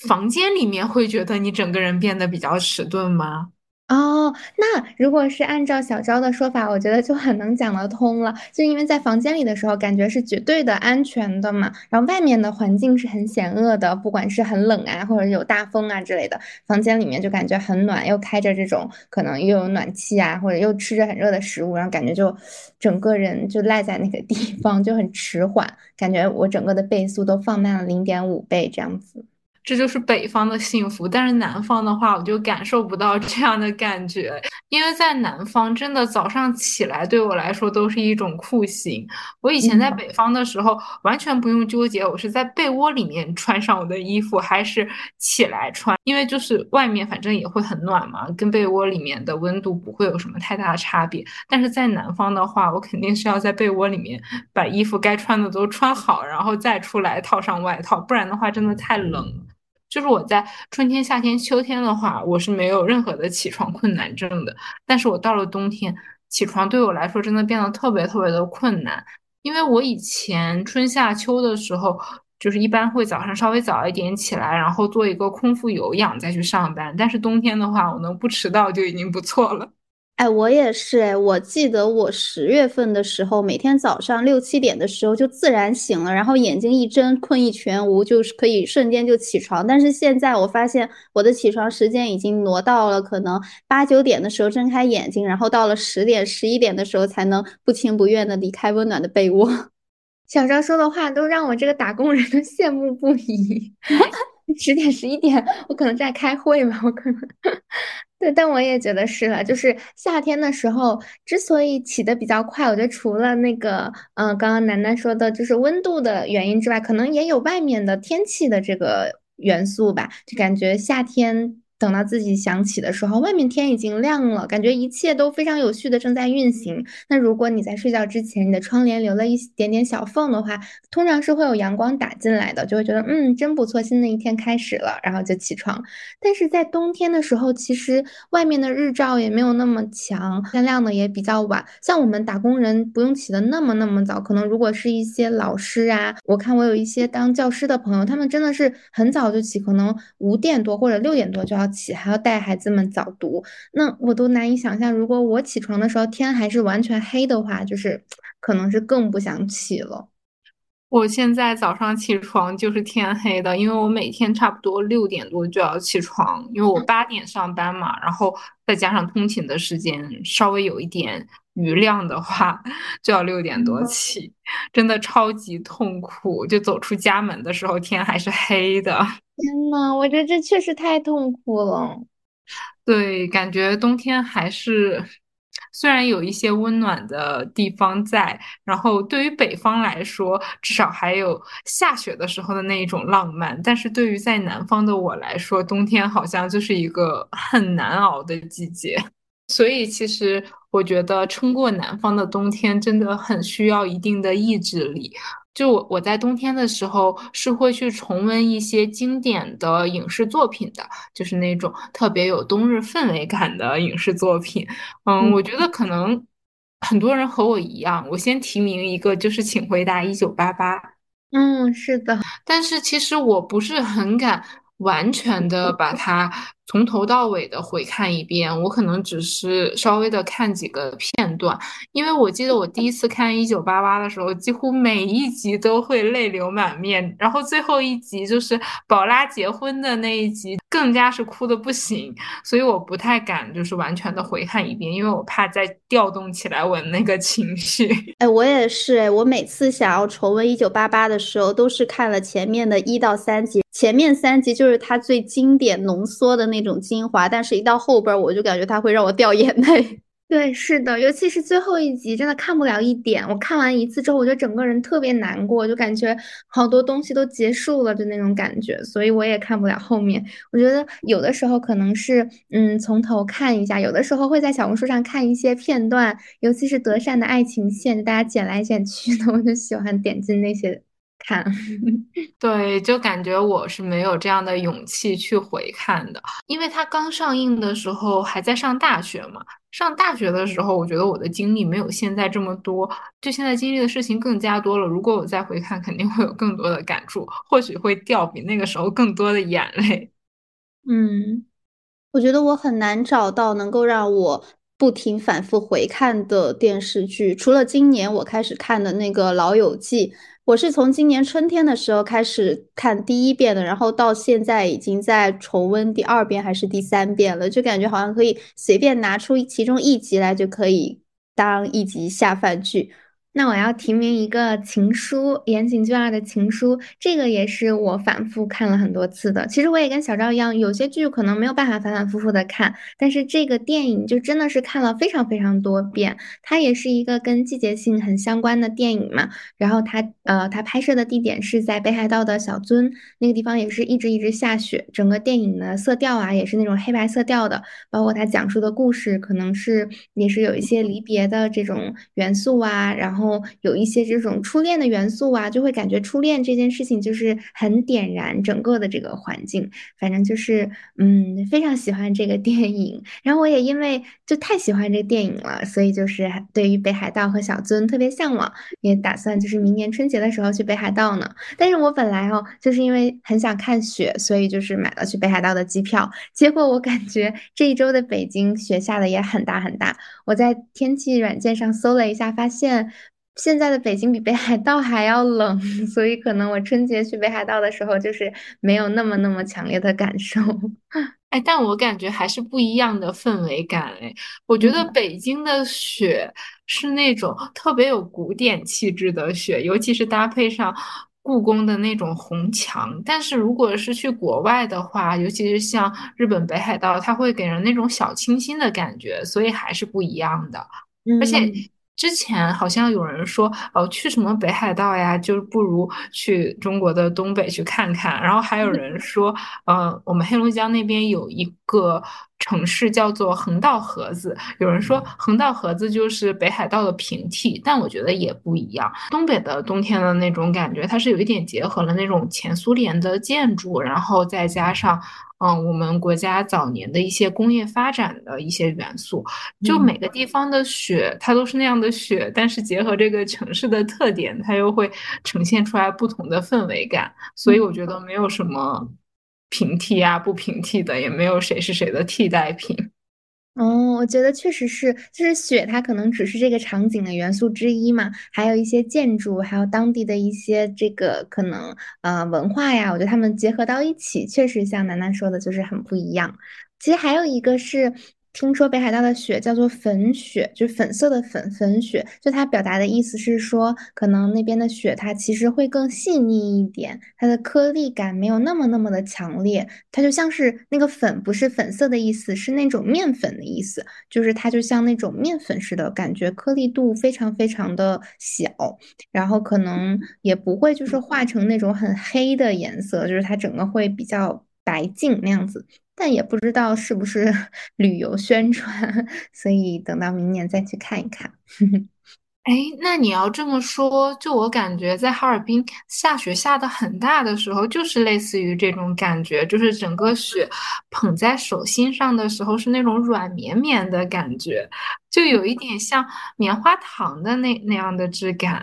房间里面会觉得你整个人变得比较迟钝吗？哦，那如果是按照小昭的说法，我觉得就很能讲得通了。就因为在房间里的时候，感觉是绝对的安全的嘛，然后外面的环境是很险恶的，不管是很冷啊，或者有大风啊之类的，房间里面就感觉很暖，又开着这种可能又有暖气啊，或者又吃着很热的食物，然后感觉就整个人就赖在那个地方，就很迟缓，感觉我整个的倍速都放慢了零点五倍这样子。这就是北方的幸福，但是南方的话，我就感受不到 这样的感觉，因为在南方，真的早上起来对我来说都是一种酷刑。我以前在北方的时候，完全不用纠结我是在被窝里面穿上我的衣服，还是起来穿，因为就是外面反正也会很暖嘛，跟被窝里面的温度不会有什么太大的差别。但是在南方的话，我肯定是要在被窝里面把衣服该穿的都穿好，然后再出来套上外套，不然的话真的太冷。就是我在春天、夏天、秋天的话，我是没有任何的起床困难症的。但是我到了冬天，起床对我来说真的变得特别特别的困难。因为我以前春夏秋的时候，就是一般会早上稍微早一点起来，然后做一个空腹有氧再去上班。但是冬天的话，我能不迟到就已经不错了。哎，我也是哎，我记得我十月份的时候，每天早上六七点的时候就自然醒了，然后眼睛一睁，困意全无，就是可以瞬间就起床。但是现在我发现我的起床时间已经挪到了可能八九点的时候睁开眼睛，然后到了十点、十一点的时候才能不情不愿的离开温暖的被窝。小张说的话都让我这个打工人都羡慕不已。十点、十一点，我可能在开会吧，我可能。对，但我也觉得是了。就是夏天的时候，之所以起的比较快，我觉得除了那个，嗯，刚刚楠楠说的，就是温度的原因之外，可能也有外面的天气的这个元素吧。就感觉夏天。等到自己想起的时候，外面天已经亮了，感觉一切都非常有序的正在运行。那如果你在睡觉之前，你的窗帘留了一点点小缝的话，通常是会有阳光打进来的，就会觉得嗯，真不错，新的一天开始了，然后就起床。但是在冬天的时候，其实外面的日照也没有那么强，天亮的也比较晚。像我们打工人不用起的那么那么早，可能如果是一些老师啊，我看我有一些当教师的朋友，他们真的是很早就起，可能五点多或者六点多就要。起还要带孩子们早读，那我都难以想象，如果我起床的时候天还是完全黑的话，就是 可能是更不想起了。我现在早上起床就是天黑的，因为我每天差不多六点多就要起床，因为我八点上班嘛，然后再加上通勤的时间，稍微有一点余量的话，就要六点多起，真的超级痛苦。就走出家门的时候，天还是黑的。天呐，我觉得这确实太痛苦了。对，感觉冬天还是。虽然有一些温暖的地方在，然后对于北方来说，至少还有下雪的时候的那一种浪漫，但是对于在南方的我来说，冬天好像就是一个很难熬的季节。所以，其实我觉得撑过南方的冬天真的很需要一定的意志力。就我我在冬天的时候是会去重温一些经典的影视作品的，就是那种特别有冬日氛围感的影视作品。嗯，我觉得可能很多人和我一样，我先提名一个，就是请回答一九八八。嗯，是的，但是其实我不是很敢。完全的把它从头到尾的回看一遍，我可能只是稍微的看几个片段，因为我记得我第一次看一九八八的时候，几乎每一集都会泪流满面，然后最后一集就是宝拉结婚的那一集，更加是哭的不行，所以我不太敢就是完全的回看一遍，因为我怕再调动起来我那个情绪。哎，我也是哎，我每次想要重温一九八八的时候，都是看了前面的一到三集。前面三集就是它最经典浓缩的那种精华，但是一到后边我就感觉它会让我掉眼泪。对，是的，尤其是最后一集，真的看不了一点。我看完一次之后，我就整个人特别难过，就感觉好多东西都结束了的那种感觉，所以我也看不了后面。我觉得有的时候可能是，嗯，从头看一下，有的时候会在小红书上看一些片段，尤其是德善的爱情线，大家剪来剪去的，我就喜欢点进那些。看，对，就感觉我是没有这样的勇气去回看的，因为它刚上映的时候还在上大学嘛。上大学的时候，我觉得我的经历没有现在这么多，就现在经历的事情更加多了。如果我再回看，肯定会有更多的感触，或许会掉比那个时候更多的眼泪。嗯，我觉得我很难找到能够让我不停反复回看的电视剧，除了今年我开始看的那个《老友记》。我是从今年春天的时候开始看第一遍的，然后到现在已经在重温第二遍还是第三遍了，就感觉好像可以随便拿出其中一集来就可以当一集下饭剧。那我要提名一个《情书》，岩井俊二的《情书》，这个也是我反复看了很多次的。其实我也跟小赵一样，有些剧可能没有办法反反复复的看，但是这个电影就真的是看了非常非常多遍。它也是一个跟季节性很相关的电影嘛。然后它呃，它拍摄的地点是在北海道的小樽，那个地方也是一直一直下雪。整个电影的色调啊，也是那种黑白色调的，包括它讲述的故事，可能是也是有一些离别的这种元素啊，然后。然后有一些这种初恋的元素啊，就会感觉初恋这件事情就是很点燃整个的这个环境。反正就是，嗯，非常喜欢这个电影。然后我也因为就太喜欢这个电影了，所以就是对于北海道和小樽特别向往，也打算就是明年春节的时候去北海道呢。但是我本来哦，就是因为很想看雪，所以就是买了去北海道的机票。结果我感觉这一周的北京雪下的也很大很大。我在天气软件上搜了一下，发现。现在的北京比北海道还要冷，所以可能我春节去北海道的时候，就是没有那么那么强烈的感受。哎，但我感觉还是不一样的氛围感哎。我觉得北京的雪是那种特别有古典气质的雪，尤其是搭配上故宫的那种红墙。但是如果是去国外的话，尤其是像日本北海道，它会给人那种小清新的感觉，所以还是不一样的。而且。之前好像有人说，哦，去什么北海道呀，就不如去中国的东北去看看。然后还有人说，嗯，我们黑龙江那边有一个城市叫做横道河子，有人说横道河子就是北海道的平替，但我觉得也不一样。东北的冬天的那种感觉，它是有一点结合了那种前苏联的建筑，然后再加上。嗯，我们国家早年的一些工业发展的一些元素，就每个地方的雪，它都是那样的雪，但是结合这个城市的特点，它又会呈现出来不同的氛围感。所以我觉得没有什么平替啊不平替的，也没有谁是谁的替代品。哦，我觉得确实是，就是雪，它可能只是这个场景的元素之一嘛，还有一些建筑，还有当地的一些这个可能呃文化呀，我觉得他们结合到一起，确实像楠楠说的，就是很不一样。其实还有一个是。听说北海道的雪叫做粉雪，就是粉色的粉粉雪，就它表达的意思是说，可能那边的雪它其实会更细腻一点，它的颗粒感没有那么那么的强烈，它就像是那个粉不是粉色的意思，是那种面粉的意思，就是它就像那种面粉似的感觉，颗粒度非常非常的小，然后可能也不会就是化成那种很黑的颜色，就是它整个会比较白净那样子。但也不知道是不是 旅游宣传，所以等到明年再去看一看。哎，那你要这么说，就我感觉，在哈尔滨下雪下的很大的时候，就是类似于这种感觉，就是整个雪捧在手心上的时候是那种软绵绵的感觉，就有一点像棉花糖的那那样的质感。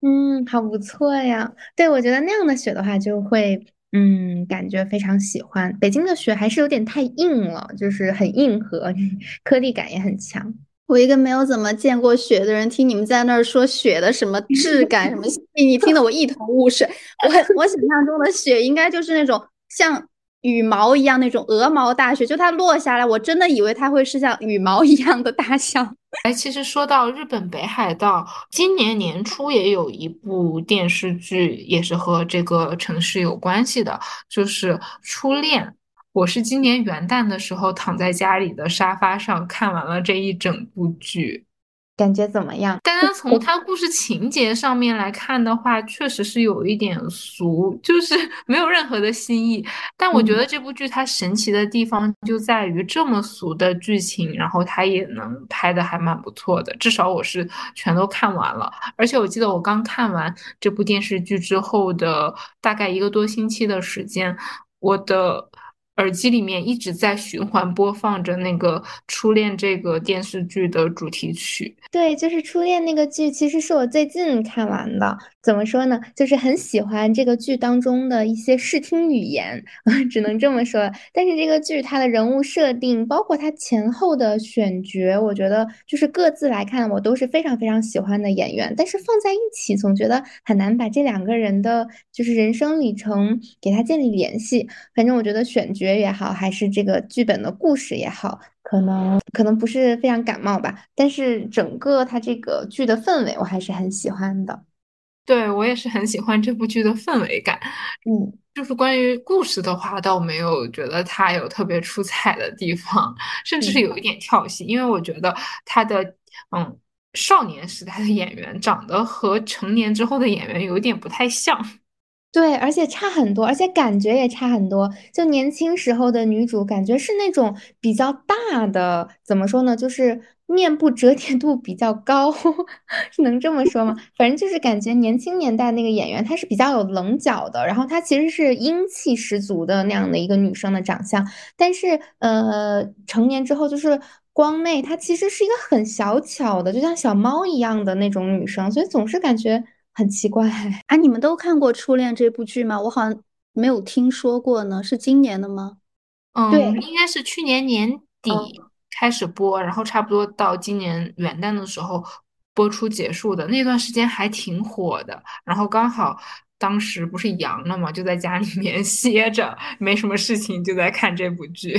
嗯，好不错呀。对，我觉得那样的雪的话，就会。嗯，感觉非常喜欢。北京的雪还是有点太硬了，就是很硬核，颗粒感也很强。我一个没有怎么见过雪的人，听你们在那儿说雪的什么质感、什么细腻，听得我一头雾水。我我想象中的雪应该就是那种像。羽毛一样那种鹅毛大雪，就它落下来，我真的以为它会是像羽毛一样的大小。哎，其实说到日本北海道，今年年初也有一部电视剧，也是和这个城市有关系的，就是《初恋》。我是今年元旦的时候躺在家里的沙发上看完了这一整部剧。感觉怎么样？单单从它故事情节上面来看的话，确实是有一点俗，就是 没有任何的新意。但我觉得这部剧它神奇的地方就在于这么俗的剧情，然后它也能拍的还蛮不错的。至少我是全都看完了，而且我记得我刚看完这部电视剧之后的大概一个多星期的时间，我的。耳机里面一直在循环播放着那个《初恋》这个电视剧的主题曲。对，就是《初恋》那个剧，其实是我最近看完的。怎么说呢？就是很喜欢这个剧当中的一些视听语言，只能这么说。但是这个剧它的人物设定，包括它前后的选角，我觉得就是各自来看，我都是非常非常喜欢的演员。但是放在一起，总觉得很难把这两个人的就是人生里程给他建立联系。反正我觉得选角也好，还是这个剧本的故事也好，可能可能不是非常感冒吧。但是整个它这个剧的氛围，我还是很喜欢的。对我也是很喜欢这部剧的氛围感，嗯，就是关于故事的话，倒没有觉得它有特别出彩的地方，甚至是有一点跳戏，因为我觉得它的嗯少年时代的演员长得和成年之后的演员有点不太像。对，而且差很多，而且感觉也差很多。就年轻时候的女主，感觉是那种比较大的，怎么说呢？就是面部折叠度比较高，是能这么说吗？反正就是感觉年轻年代那个演员，她是比较有棱角的，然后她其实是英气十足的那样的一个女生的长相。但是，呃，成年之后就是光妹，她其实是一个很小巧的，就像小猫一样的那种女生，所以总是感觉。很奇怪 啊！你们都看过《初恋》这部剧吗？我好像没有听说过呢。是今年的吗？嗯，对应该是去年年底开始播，然后差不多到今年元旦的时候播出结束的。那段时间还挺火的。然后刚好当时不是阳了嘛，就在家里面 歇着，没什么事情，就在看这部剧。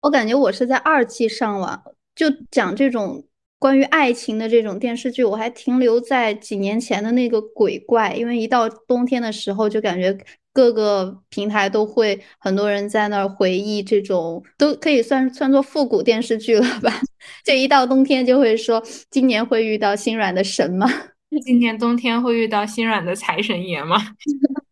我感觉我是在二期上网，就讲这种。关于爱情的这种电视剧，我还停留在几年前的那个鬼怪，因为一到冬天的时候，就感觉各个平台都会很多人在那儿回忆这种，都可以算算作复古电视剧了吧？就一到冬天就会说，今年会遇到心软的神吗？今年冬天会遇到心软的财神爷吗？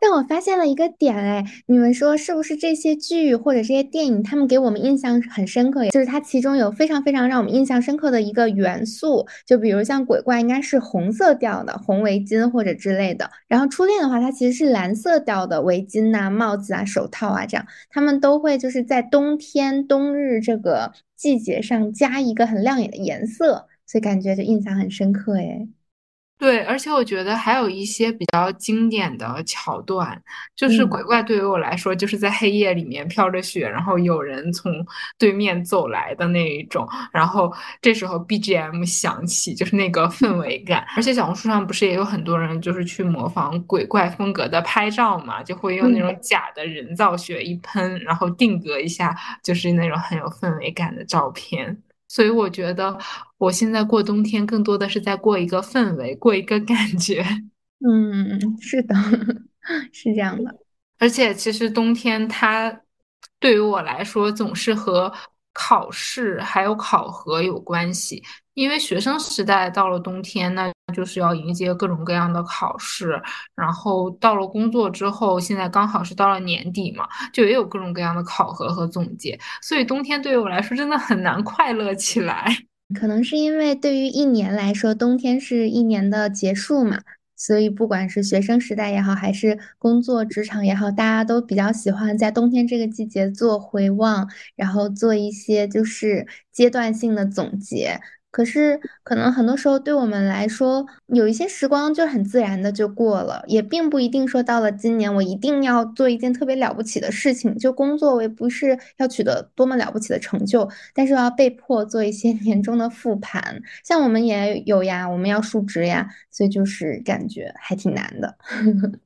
但我发现了一个点，哎，你们说是不是这些剧或者这些电影，他们给我们印象很深刻？就是它其中有非常非常让我们印象深刻的一个元素，就比如像鬼怪应该是红色调的红围巾或者之类的，然后初恋的话，它其实是蓝色调的围巾呐、帽子啊、手套啊，这样他们都会就是在冬天冬日这个季节上加一个很亮眼的颜色，所以感觉就印象很深刻，哎。对，而且我觉得还有一些比较经典的桥段，就是鬼怪对于我来说，就是在黑夜里面飘着雪，然后有人从对面走来的那一种，然后这时候 BGM 响起，就是那个氛围感。而且小红书上不是也有很多人就是去模仿鬼怪风格的拍照嘛，就会用那种假的人造雪一喷，然后定格一下，就是那种很有氛围感的照片。所以我觉得我现在过冬天更多的是在过一个氛围，过一个感觉。嗯，是的，是这样的。而且其实冬天它对于我来说总是和考试还有考核有关系，因为学生时代到了冬天那就是要迎接各种各样的考试，然后到了工作之后，现在刚好是到了年底嘛，就也有各种各样的考核和总结，所以冬天对于我来说真的很难快乐起来。可能是因为对于一年来说，冬天是一年的结束嘛。所以，不管是学生时代也好，还是工作职场也好，大家都比较喜欢在冬天这个季节做回望，然后做一些就是阶段性的总结。可是，可能很多时候对我们来说，有一些时光就很自然的就过了，也并不一定说到了今年我一定要做一件特别了不起的事情。就工作，我也不是要取得多么了不起的成就，但是要被迫做一些 年终的复盘。像我们也有呀，我们要述职呀，所以就是感觉还挺难的。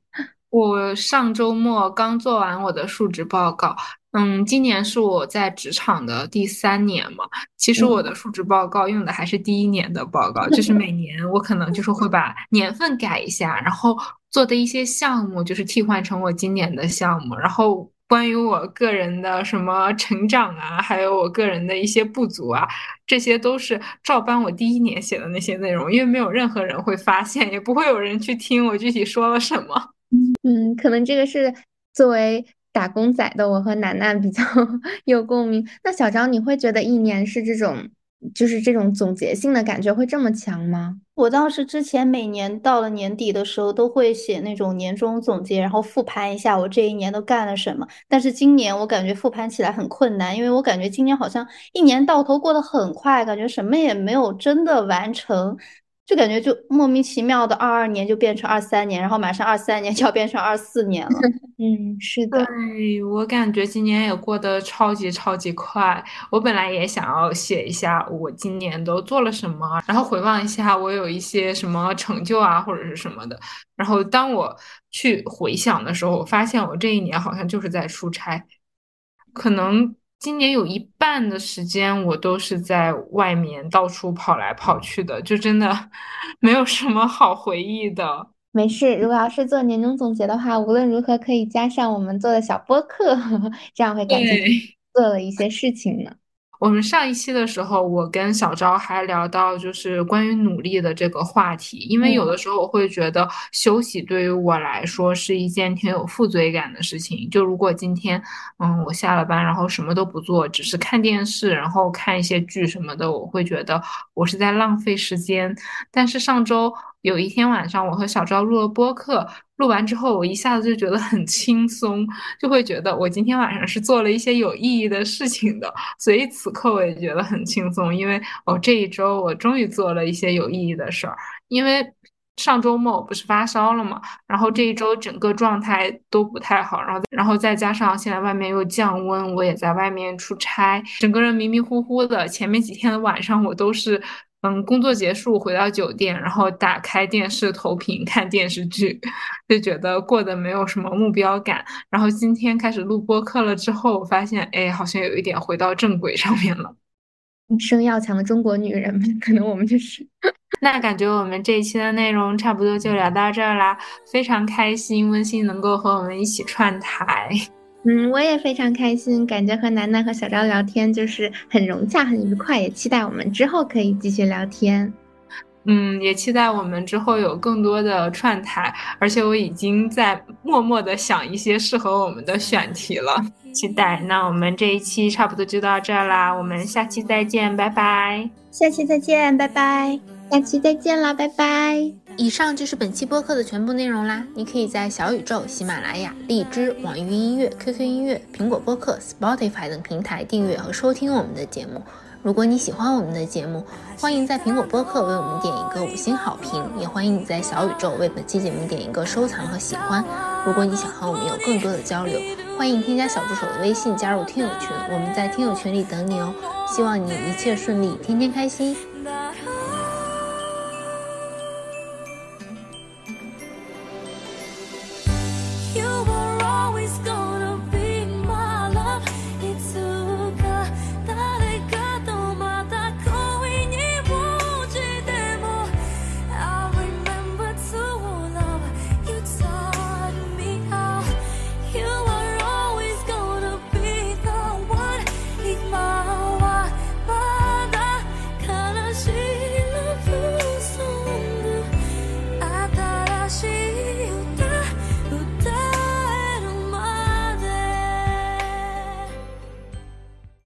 我上周末刚做完我的述职报告。嗯，今年是我在职场的第三年嘛。其实我的述职报告用的还是第一年的报告，就是每年我可能就是会把年份改一下，然后做的一些项目就是替换成我今年的项目。然后关于我个人的什么成长啊，还有我个人的一些不足啊，这些都是照搬我第一年写的那些内容，因为没有任何人会发现，也不会有人去听我具体说了什么。嗯，可能这个是作为。打工仔的我和楠楠比较 有共鸣。那小张，你会觉得一年是这种，就是这种总结性的感觉会这么强吗？我倒是之前每年到了年底的时候都会写那种年终总结，然后复盘一下我这一年都干了什么。但是今年我感觉复盘起来很困难，因为我感觉今年好像一年到头过得很快，感觉什么也没有真的完成。就感觉就莫名其妙的，二二年就变成二三年，然后马上二三年就要变成二四年了。嗯，是的，对我感觉今年也过得超级超级快。我本来也想要写一下我今年都做了什么，然后回望一下我有一些什么成就啊或者是什么的。然后当我去回想的时候，我发现我这一年好像就是在出差，可能。今年有一半的时间我都是在外面到处跑来跑去的，就真的 没有什么好回忆的。没事，如果要是做年终总结的话，无论如何可以加上我们做的小播客，这样会感觉做了一些事情呢。我们上一期的时候，我跟小昭还聊到就是关于努力的这个话题，因为有的时候我会觉得休息对于我来说是一件挺有负罪感的事情。就如果今天，嗯，我下了班然后什么都不做，只是看电视，然后看一些剧什么的，我会觉得我是在浪费时间。但是上周有一天晚上，我和小昭录了播客。录完之后，我一下子就觉得很轻松，就会觉得我今天晚上是做了一些有意义的事情的，所以此刻我也觉得很轻松，因为哦这一周我终于做了一些有意义的事儿。因为上周末我不是发烧了嘛，然后这一周整个状态都不太好，然后然后再加上现在外面又降温，我也在外面出差，整个人迷迷糊糊的。前面几天的晚上我都是。嗯，工作结束回到酒店，然后打开电视投屏看电视剧，就觉得过得没有什么目标感。然后今天开始录播课了之后，我发现哎，好像有一点回到正轨上面了。生要强的中国女人们，可能我们就是。那感觉我们这一期的内容差不多就聊到这儿啦，非常开心温馨能够和我们一起串台。嗯，我也非常开心，感觉和楠楠和小昭聊天就是很融洽、很愉快，也期待我们之后可以继续聊天。嗯，也期待我们之后有更多的串台，而且我已经在默默的想一些适合我们的选题了，期待。那我们这一期差不多就到这儿啦，我们下期再见，拜拜。下期再见，拜拜。下期再见啦，拜拜。以上就是本期播客的全部内容啦。你可以在小宇宙、喜马拉雅、荔枝、网易云音乐、QQ 音乐、苹果播客、Spotify 等平台订阅和收听我们的节目。如果你喜欢我们的节目，欢迎在苹果播客为我们点一个五星好评，也欢迎你在小宇宙为本期节目点一个收藏和喜欢。如果你想和我们有更多的交流，欢迎添加小助手的微信加入听友群，我们在听友群里等你哦。希望你一切顺利，天天开心。